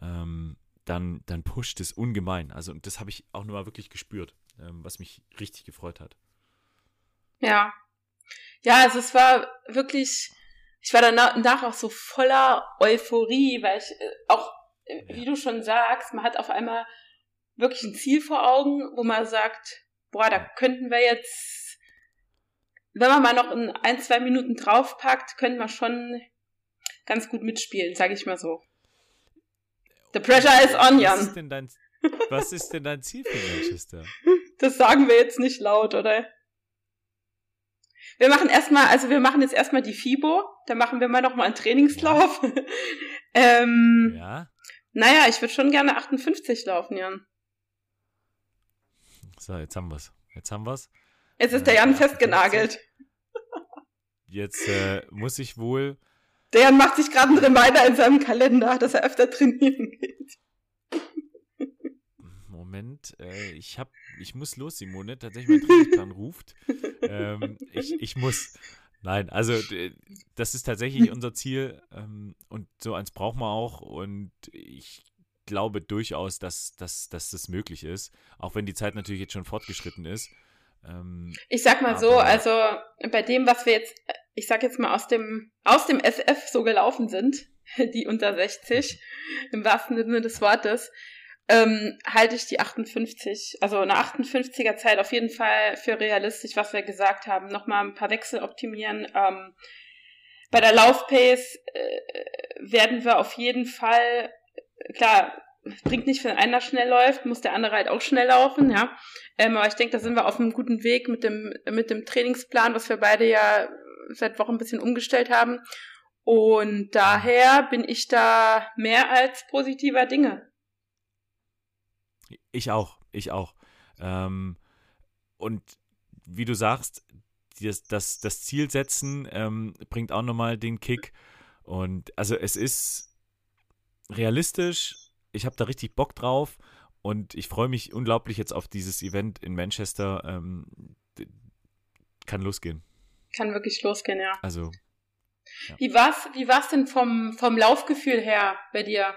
ähm, dann, dann pusht es ungemein. Also und das habe ich auch nur mal wirklich gespürt, ähm, was mich richtig gefreut hat. Ja. Ja, also es war wirklich, ich war danach auch so voller Euphorie, weil ich äh, auch, äh, ja. wie du schon sagst, man hat auf einmal wirklich ein Ziel vor Augen, wo man sagt, boah, da könnten wir jetzt, wenn man mal noch in ein, zwei Minuten draufpackt, könnten wir schon ganz gut mitspielen, sage ich mal so. The pressure is on, Jan. Was ist denn dein, was ist denn dein Ziel für Manchester? Das sagen wir jetzt nicht laut, oder? Wir machen erstmal, also wir machen jetzt erstmal die FIBO, da machen wir mal nochmal einen Trainingslauf. Ja. ähm, ja. Naja, ich würde schon gerne 58 laufen, Jan. So, jetzt haben wir's. Jetzt haben wir's. Jetzt ist der Jan festgenagelt. Jetzt äh, muss ich wohl. Der Jan macht sich gerade einen Reminder in seinem Kalender, dass er öfter trainieren geht. Moment, äh, ich hab, ich muss los, Simone. Tatsächlich mein Trainingsplan ruft. Ähm, ich, ich muss. Nein, also das ist tatsächlich unser Ziel ähm, und so eins brauchen wir auch und ich glaube durchaus, dass, dass, dass das möglich ist, auch wenn die Zeit natürlich jetzt schon fortgeschritten ist. Ähm, ich sag mal so, also bei dem, was wir jetzt, ich sag jetzt mal aus dem, aus dem SF so gelaufen sind, die unter 60, im wahrsten Sinne des Wortes, ähm, halte ich die 58, also eine 58er Zeit auf jeden Fall für realistisch, was wir gesagt haben. Nochmal ein paar Wechsel optimieren. Ähm, bei der Laufpace äh, werden wir auf jeden Fall, klar, bringt nicht, wenn einer schnell läuft, muss der andere halt auch schnell laufen, ja. Ähm, aber ich denke, da sind wir auf einem guten Weg mit dem, mit dem Trainingsplan, was wir beide ja seit Wochen ein bisschen umgestellt haben. Und daher bin ich da mehr als positiver Dinge. Ich auch, ich auch. Ähm, und wie du sagst, das, das, das Ziel setzen ähm, bringt auch nochmal den Kick. Und also es ist realistisch. Ich habe da richtig Bock drauf und ich freue mich unglaublich jetzt auf dieses Event in Manchester. Ähm, kann losgehen. Kann wirklich losgehen, ja. Also. Ja. Wie war's, wie war's denn vom, vom Laufgefühl her bei dir?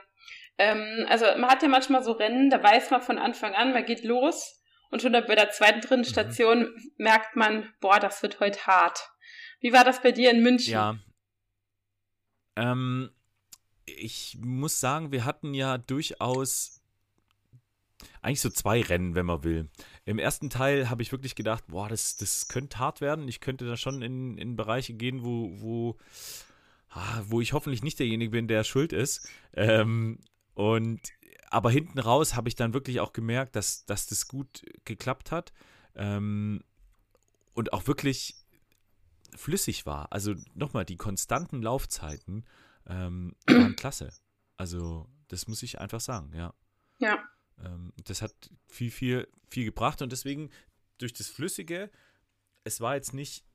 Ähm, also man hat ja manchmal so Rennen, da weiß man von Anfang an, man geht los und schon bei der zweiten, dritten mhm. Station mhm. merkt man, boah, das wird heute hart. Wie war das bei dir in München? Ja. Ähm, ich muss sagen, wir hatten ja durchaus eigentlich so zwei Rennen, wenn man will. Im ersten Teil habe ich wirklich gedacht, boah, das, das könnte hart werden. Ich könnte da schon in, in Bereiche gehen, wo, wo, ah, wo ich hoffentlich nicht derjenige bin, der schuld ist. Ähm, und aber hinten raus habe ich dann wirklich auch gemerkt, dass, dass das gut geklappt hat ähm, und auch wirklich flüssig war. Also nochmal, die konstanten Laufzeiten ähm, waren klasse. Also das muss ich einfach sagen, ja. Ja. Ähm, das hat viel, viel, viel gebracht und deswegen durch das Flüssige, es war jetzt nicht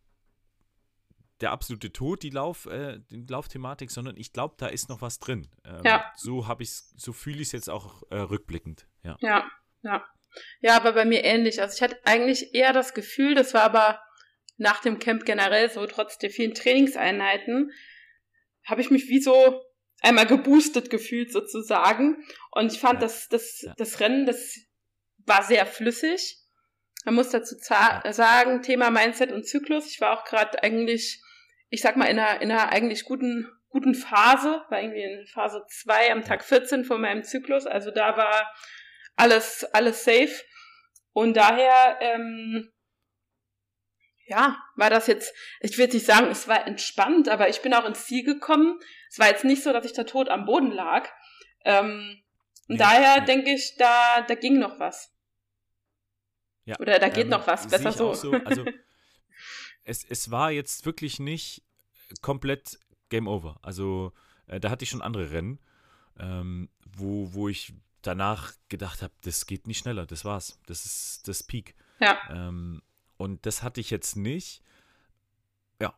der absolute Tod, die, Lauf, äh, die Laufthematik, sondern ich glaube, da ist noch was drin. Ähm, ja. So habe ich so fühle ich es jetzt auch äh, rückblickend. Ja. ja, ja. Ja, aber bei mir ähnlich. Also ich hatte eigentlich eher das Gefühl, das war aber nach dem Camp generell so, trotz der vielen Trainingseinheiten, habe ich mich wie so einmal geboostet gefühlt sozusagen. Und ich fand, ja. dass das, ja. das Rennen, das war sehr flüssig. Man muss dazu sagen, Thema Mindset und Zyklus. Ich war auch gerade eigentlich ich sag mal, in einer, in einer eigentlich guten, guten Phase, war irgendwie in Phase 2 am Tag 14 von meinem Zyklus. Also da war alles, alles safe. Und daher, ähm, ja, war das jetzt, ich will nicht sagen, es war entspannt, aber ich bin auch ins Ziel gekommen. Es war jetzt nicht so, dass ich da tot am Boden lag. Ähm, ja, daher ja. denke ich, da, da ging noch was. Ja, Oder da geht ähm, noch was, besser so. so. Also es, es war jetzt wirklich nicht komplett Game Over. Also äh, da hatte ich schon andere Rennen, ähm, wo, wo ich danach gedacht habe, das geht nicht schneller, das war's. Das ist das Peak. Ja. Ähm, und das hatte ich jetzt nicht. Ja,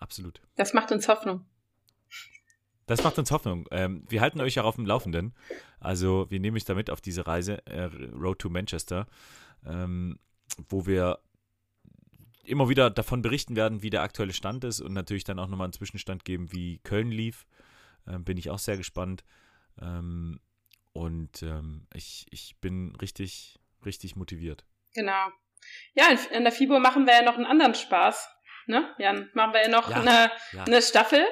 absolut. Das macht uns Hoffnung. Das macht uns Hoffnung. Ähm, wir halten euch ja auf dem Laufenden. Also wir nehmen euch damit auf diese Reise, äh, Road to Manchester, ähm, wo wir immer wieder davon berichten werden, wie der aktuelle Stand ist und natürlich dann auch nochmal einen Zwischenstand geben, wie Köln lief. Ähm, bin ich auch sehr gespannt. Ähm, und ähm, ich, ich bin richtig, richtig motiviert. Genau. Ja, in, der FIBO machen wir ja noch einen anderen Spaß. Ne, Jan? Machen wir ja noch ja, eine, ja. eine Staffel.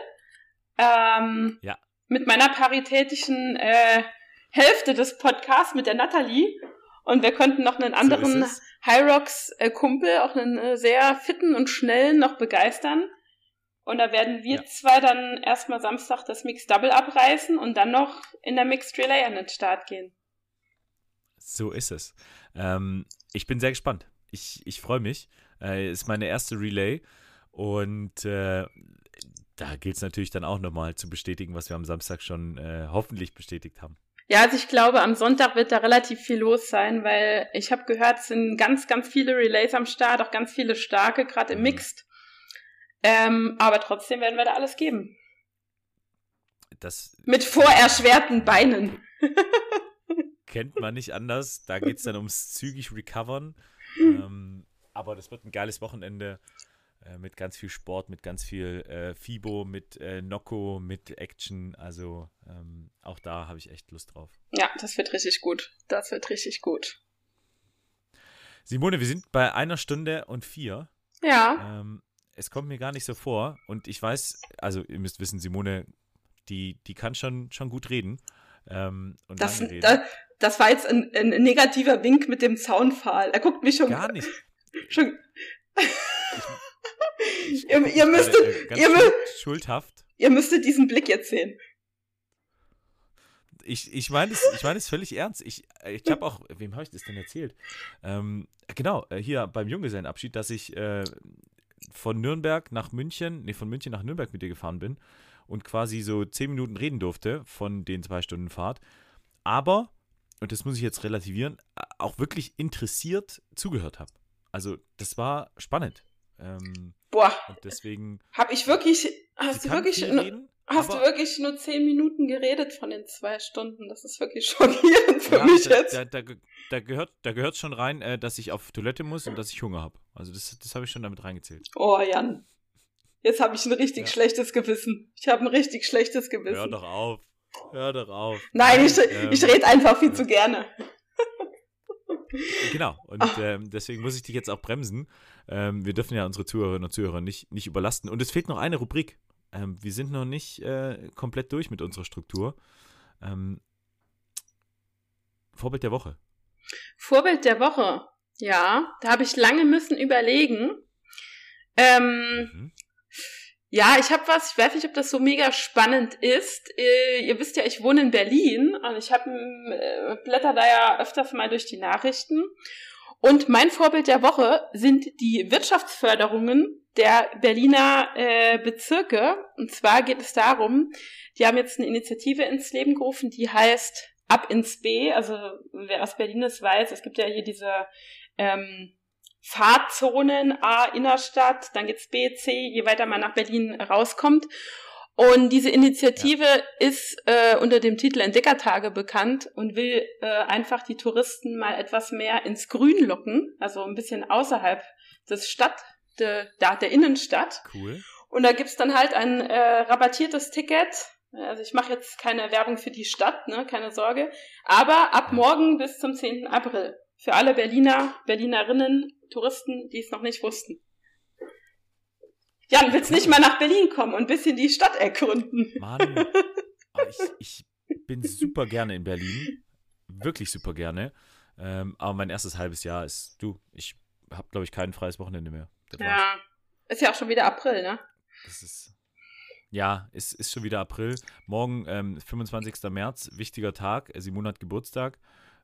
Ähm, ja. Mit meiner paritätischen äh, Hälfte des Podcasts, mit der Nathalie. Und wir konnten noch einen anderen so Hyrox-Kumpel, auch einen äh, sehr fitten und schnellen, noch begeistern. Und da werden wir Ja. zwei dann erstmal Samstag das Mixed Double abreißen und dann noch in der Mixed Relay an den Start gehen. So ist es. Ähm, ich bin sehr gespannt. Ich, ich freue mich. Äh, ist meine erste Relay und äh, da gilt es natürlich dann auch nochmal zu bestätigen, was wir am Samstag schon äh, hoffentlich bestätigt haben. Ja, also ich glaube, am Sonntag wird da relativ viel los sein, weil ich habe gehört, es sind ganz, ganz viele Relays am Start, auch ganz viele starke, gerade im Mhm. Mixed. Ähm, aber trotzdem werden wir da alles geben. Das Mit vorerschwerten Beinen. kennt man nicht anders. Da geht es dann ums zügig Recovern. Ähm, aber das wird ein geiles Wochenende äh, mit ganz viel Sport, mit ganz viel äh, FIBO, mit äh, Nocco, mit Action. Also ähm, auch da habe ich echt Lust drauf. Ja, das wird richtig gut. Das wird richtig gut. Simone, wir sind bei einer Stunde und vier. Ja, Ähm, es kommt mir gar nicht so vor. Und ich weiß, also ihr müsst wissen, Simone, die, die kann schon, schon gut reden. Ähm, und das, lange reden. das, das war jetzt ein, ein negativer Wink mit dem Zaunpfahl. Er guckt mich schon. Gar nicht. schon Ich Ihr- guck ihr mich müsstet- äh, ganz ihr mü- schuld- schuldhaft. ihr müsstet diesen Blick jetzt sehen. Ich, ich meine es ich mein völlig ernst. Ich, ich habe auch, wem habe ich das denn erzählt? Ähm, genau, äh, hier beim Junggesellenabschied, dass ich äh, von Nürnberg nach München, nee, von München nach Nürnberg mit dir gefahren bin und quasi so zehn Minuten reden durfte von den zwei Stunden Fahrt. Aber, und das muss ich jetzt relativieren, auch wirklich interessiert zugehört habe. Also, das war spannend. Ähm, Boah, und deswegen. hab ich wirklich, hast du wirklich, reden, hast du wirklich nur zehn Minuten geredet von den zwei Stunden? Das ist wirklich schockierend für Ja, mich da, jetzt. Da, da, da gehört da gehört schon rein, äh, dass ich auf Toilette muss und dass ich Hunger habe. Also das, das habe ich schon damit reingezählt. Oh, Jan. Jetzt habe ich ein richtig Ja. schlechtes Gewissen. Ich habe ein richtig schlechtes Gewissen. Hör doch auf. Hör doch auf. Nein, ich, ähm, ich rede einfach viel zu gerne. Genau. Und Ah. ähm, deswegen muss ich dich jetzt auch bremsen. Ähm, wir dürfen ja unsere Zuhörerinnen und Zuhörer nicht, nicht überlasten. Und es fehlt noch eine Rubrik. Ähm, wir sind noch nicht äh, komplett durch mit unserer Struktur. Ähm, Vorbild der Woche. Vorbild der Woche. Ja, da habe ich lange müssen überlegen. Ähm, Mhm. Ja, ich habe was, ich weiß nicht, ob das so mega spannend ist. Äh, ihr wisst ja, ich wohne in Berlin und ich habe äh, blätter da ja öfters mal durch die Nachrichten. Und mein Vorbild der Woche sind die Wirtschaftsförderungen der Berliner äh, Bezirke. Und zwar geht es darum, die haben jetzt eine Initiative ins Leben gerufen, die heißt Ab ins B. Also wer aus Berlin es weiß, es gibt ja hier diese ähm, Fahrzonen A Innerstadt, dann geht's B, C, je weiter man nach Berlin rauskommt. Und diese Initiative ist äh, unter dem Titel Entdeckertage bekannt und will äh, einfach die Touristen mal etwas mehr ins Grün locken, also ein bisschen außerhalb des Stadt, de, da, der Innenstadt. Cool. Und da gibt's dann halt ein äh, rabattiertes Ticket. Also ich mache jetzt keine Werbung für die Stadt, ne, keine Sorge. Aber ab Ja. morgen bis zum 10. April. Für alle Berliner, Berlinerinnen, Touristen, die es noch nicht wussten. Jan, willst nicht mal nach Berlin kommen und ein bisschen die Stadt erkunden? Mann, ich, ich bin super gerne in Berlin. Wirklich super gerne. Ähm, aber mein erstes halbes Jahr ist, du, ich habe, glaube ich, kein freies Wochenende mehr. Das war's. Ja. Ist ja auch schon wieder April, ne? Das ist, ja, es ist schon wieder April. Morgen, ähm, 25. März, wichtiger Tag. Simone hat Geburtstag.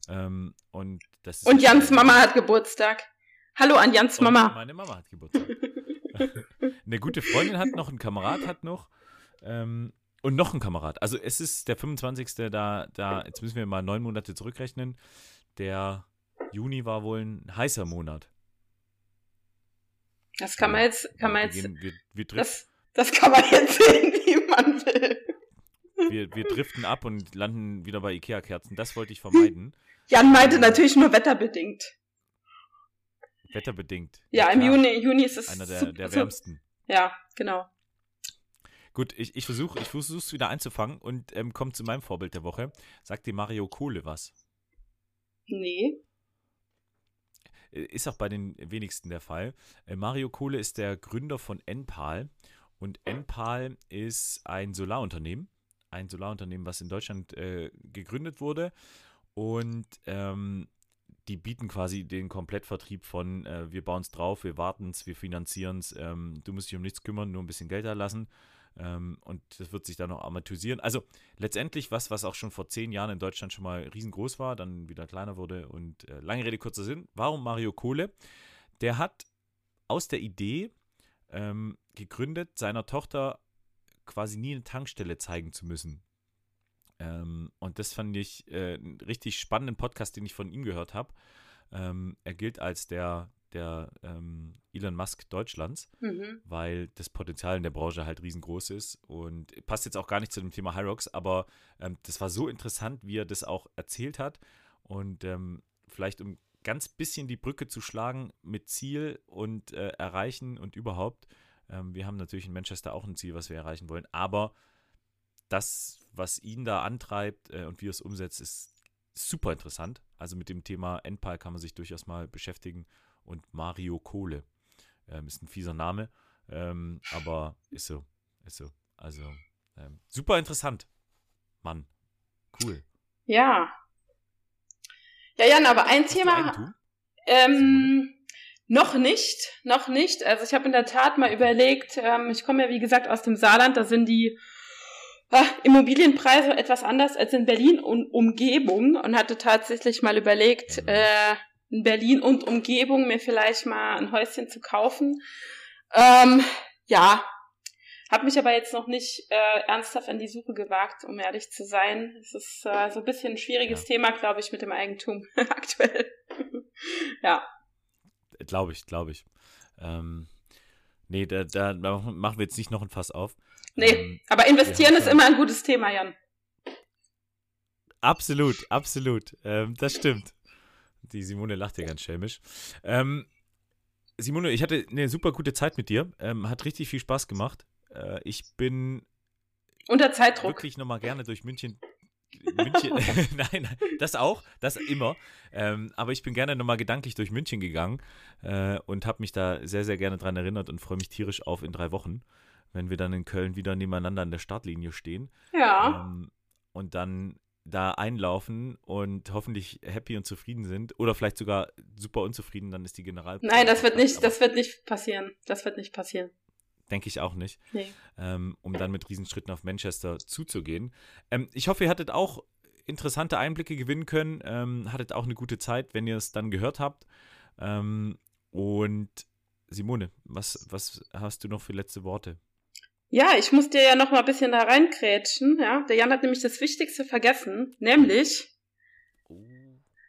Ähm, und das Und Jans Mama hat Geburtstag. Hallo an Jans Mama. Meine Mama hat Geburtstag. Eine gute Freundin hat noch, ein Kamerad hat noch. Ähm, und noch ein Kamerad. Also es ist der 25. Da, da, jetzt müssen wir mal neun Monate zurückrechnen. Der Juni war wohl ein heißer Monat. Das kann man jetzt, kann man wir, jetzt, gehen, wir, wir, das, das kann man jetzt sehen, wie man will. wir, wir driften ab und landen wieder bei Ikea-Kerzen. Das wollte ich vermeiden. Jan meinte natürlich nur wetterbedingt. Wetterbedingt. Ja, im klar. Juni, Juni ist es Einer der, super- der wärmsten. Ja, genau. Gut, ich, ich versuche ich es wieder einzufangen und ähm, komme zu meinem Vorbild der Woche. Sagt dir Mario Kohle was? Nee. Äh, Ist auch bei den wenigsten der Fall. Äh, Mario Kohle ist der Gründer von Enpal und Enpal ist ein Solarunternehmen. Ein Solarunternehmen, was in Deutschland äh, gegründet wurde. Und ähm, die bieten quasi den Komplettvertrieb von, äh, wir bauen es drauf, wir warten es, wir finanzieren es, ähm, du musst dich um nichts kümmern, nur ein bisschen Geld da lassen. Ähm, und das wird sich dann noch amortisieren. Also letztendlich was, was auch schon vor zehn Jahren in Deutschland schon mal riesengroß war, dann wieder kleiner wurde. Und äh, lange Rede, kurzer Sinn. Warum Mario Kohle? Der hat aus der Idee ähm, gegründet, seiner Tochter quasi nie eine Tankstelle zeigen zu müssen. Ähm, und das fand ich äh, einen richtig spannenden Podcast, den ich von ihm gehört habe. Ähm, er gilt als der, der ähm, Elon Musk Deutschlands, mhm. weil das Potenzial in der Branche halt riesengroß ist und passt jetzt auch gar nicht zu dem Thema Hyrox, aber ähm, das war so interessant, wie er das auch erzählt hat und ähm, vielleicht um ganz bisschen die Brücke zu schlagen mit Ziel und äh, Erreichen und überhaupt. Ähm, wir haben natürlich in Manchester auch ein Ziel, was wir erreichen wollen, aber das, was ihn da antreibt äh, und wie er es umsetzt, ist super interessant. Also mit dem Thema Endpal kann man sich durchaus mal beschäftigen. Und Mario Kohle ähm, ist ein fieser Name, ähm, aber ist so, ist so. Also ähm, super interessant. Mann, cool. Ja. Ja, Jan, aber ein Hast Thema. Ähm, noch nicht, noch nicht. Also ich habe in der Tat mal überlegt, ähm, ich komme ja wie gesagt aus dem Saarland, da sind die Immobilienpreise etwas anders als in Berlin und Umgebung und hatte tatsächlich mal überlegt, äh, in Berlin und Umgebung mir vielleicht mal ein Häuschen zu kaufen. Ähm, ja, habe mich aber jetzt noch nicht äh, ernsthaft an die Suche gewagt, um ehrlich zu sein. Es ist äh, so ein bisschen ein schwieriges ja. Thema, glaube ich, mit dem Eigentum aktuell. ja. Glaube ich, glaube ich. Ähm, nee, da, da, da, machen wir jetzt nicht noch ein Fass auf. Nee, ähm, aber investieren ist immer ein gutes Thema, Jan. Absolut, absolut. Ähm, das stimmt. Die Simone lacht ja ganz schelmisch. Ähm, Simone, ich hatte eine super gute Zeit mit dir. Ähm, hat richtig viel Spaß gemacht. Äh, ich bin unter Zeitdruck wirklich nochmal gerne durch München. München, nein, nein, das auch, das immer. Ähm, aber ich bin gerne nochmal gedanklich durch München gegangen äh, und habe mich da sehr, sehr gerne dran erinnert und freue mich tierisch auf in drei Wochen wenn wir dann in Köln wieder nebeneinander an der Startlinie stehen. Ja. Ähm, und dann da einlaufen und hoffentlich happy und zufrieden sind oder vielleicht sogar super unzufrieden, dann ist die General. Nein, das wird nicht, das wird nicht passieren. Das wird nicht passieren. Denke ich auch nicht. Nee. Ähm, um dann mit Riesenschritten auf Manchester zuzugehen. Ähm, ich hoffe, ihr hattet auch interessante Einblicke gewinnen können, ähm, hattet auch eine gute Zeit, wenn ihr es dann gehört habt. Ähm, und Simone, was, was hast du noch für letzte Worte? Ja, ich muss dir ja noch mal ein bisschen da reinkrätschen. Ja, der Jan hat nämlich das Wichtigste vergessen, nämlich oh.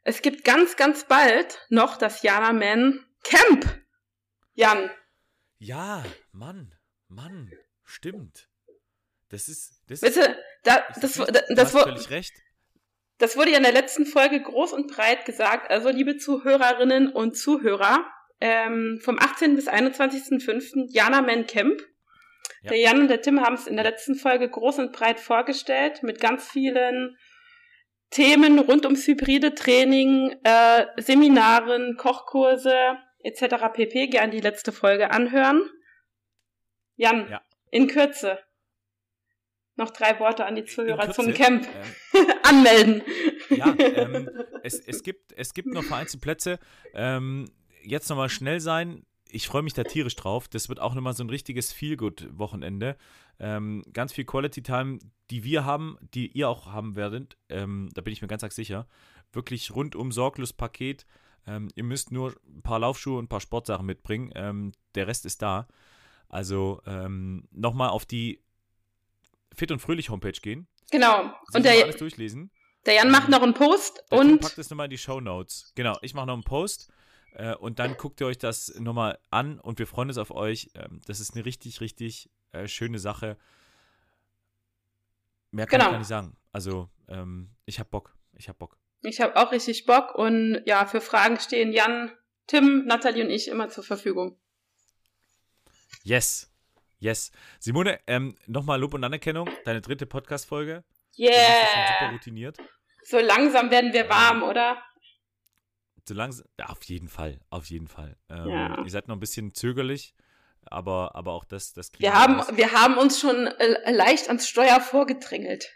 es gibt ganz, ganz bald noch das Jana Man Camp. Jan. Ja, Mann, Mann, stimmt. Das ist, das Bitte, ist, da, das, das, das, das völlig recht. Das wurde ja in der letzten Folge groß und breit gesagt. Also, liebe Zuhörerinnen und Zuhörer, ähm, vom 18. bis 21.05. Jana Man Camp. Ja. Der Jan und der Tim haben es in der letzten Folge groß und breit vorgestellt mit ganz vielen Themen rund ums hybride Training, äh, Seminaren, Kochkurse etc. pp. Gern die letzte Folge anhören. Jan, ja. in Kürze. Noch drei Worte an die Zuhörer zum Camp. Ähm, Anmelden. Ja, ähm, es, es, gibt, es gibt noch vereinzelte Plätze. Ähm, jetzt nochmal schnell sein ich freue mich da tierisch drauf. Das wird auch nochmal so ein richtiges Feel-Good-Wochenende. Ähm, ganz viel Quality Time, die wir haben, die ihr auch haben werdet. Ähm, da bin ich mir ganz sicher. Wirklich rundum sorglos Paket. Ähm, ihr müsst nur ein paar Laufschuhe und ein paar Sportsachen mitbringen. Ähm, der Rest ist da. Also ähm, nochmal auf die Fit und Fröhlich Homepage gehen. Genau. und der, alles durchlesen. Der Jan macht noch einen Post der und. Packt es nochmal in die Show Notes. Genau, ich mache noch einen Post. Äh, und dann guckt ihr euch das nochmal an und wir freuen uns auf euch. Ähm, das ist eine richtig, richtig äh, schöne Sache. Mehr kann genau. ich gar nicht sagen. Also, ähm, ich habe Bock. Ich habe Bock. Ich habe auch richtig Bock und ja, für Fragen stehen Jan, Tim, Nathalie und ich immer zur Verfügung. Yes. Yes. Simone, ähm, nochmal Lob und Anerkennung. Deine dritte Podcast-Folge. Yeah. Super routiniert. So langsam werden wir warm, oder? so langsam, ja, auf jeden Fall, auf jeden Fall. Ähm, ja. Ihr seid noch ein bisschen zögerlich, aber, aber auch das, das wir haben, wir haben uns schon äh, leicht ans Steuer vorgedrängelt.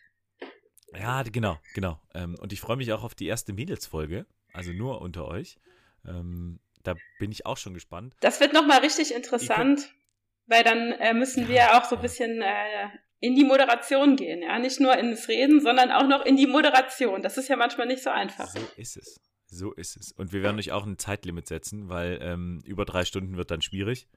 Ja, genau, genau. Ähm, und ich freue mich auch auf die erste Mädelsfolge. also nur unter euch. Ähm, da bin ich auch schon gespannt. Das wird nochmal richtig interessant, weil dann äh, müssen wir auch so ein bisschen äh, in die Moderation gehen, ja, nicht nur ins Reden, sondern auch noch in die Moderation. Das ist ja manchmal nicht so einfach. So ist es. So ist es. Und wir werden euch auch ein Zeitlimit setzen, weil ähm, über drei Stunden wird dann schwierig.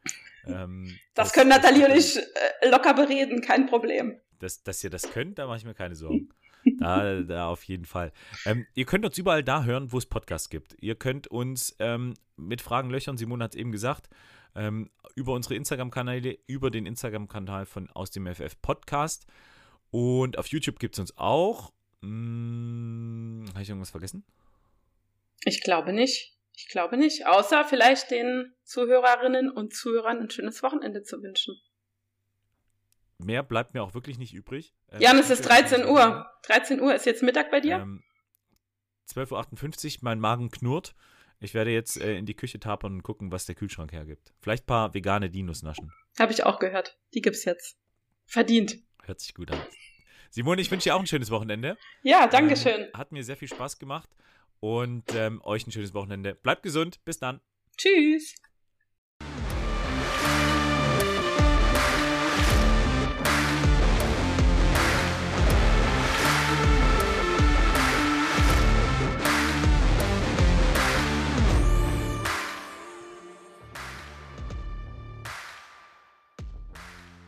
Ähm, das, das, können Nathalie und ich äh, locker bereden, kein Problem. Dass, dass ihr das könnt, da mache ich mir keine Sorgen. Da, da auf jeden Fall. Ähm, ihr könnt uns überall da hören, wo es Podcasts gibt. Ihr könnt uns ähm, mit Fragen löchern, Simone hat es eben gesagt, ähm, über unsere Instagram-Kanäle, über den Instagram-Kanal von Aus dem FF Podcast. Und auf YouTube gibt es uns auch. Hm, Habe ich irgendwas vergessen? Ich glaube nicht. Ich glaube nicht. Außer vielleicht den Zuhörerinnen und Zuhörern ein schönes Wochenende zu wünschen. Mehr bleibt mir auch wirklich nicht übrig. Ähm, Jan, es ist 13 Uhr. 13 Uhr ist jetzt Mittag bei dir? Ähm, 12.58 Uhr, mein Magen knurrt. Ich werde jetzt äh, in die Küche tapern und gucken, was der Kühlschrank hergibt. Vielleicht ein paar vegane Dinos naschen. Habe ich auch gehört. Die gibt's jetzt. Verdient. Hört sich gut an. Simone, ich wünsche dir auch ein schönes Wochenende. Ja, danke schön. Ähm, hat mir sehr viel Spaß gemacht und ähm, euch ein schönes Wochenende. Bleibt gesund. Bis dann. Tschüss.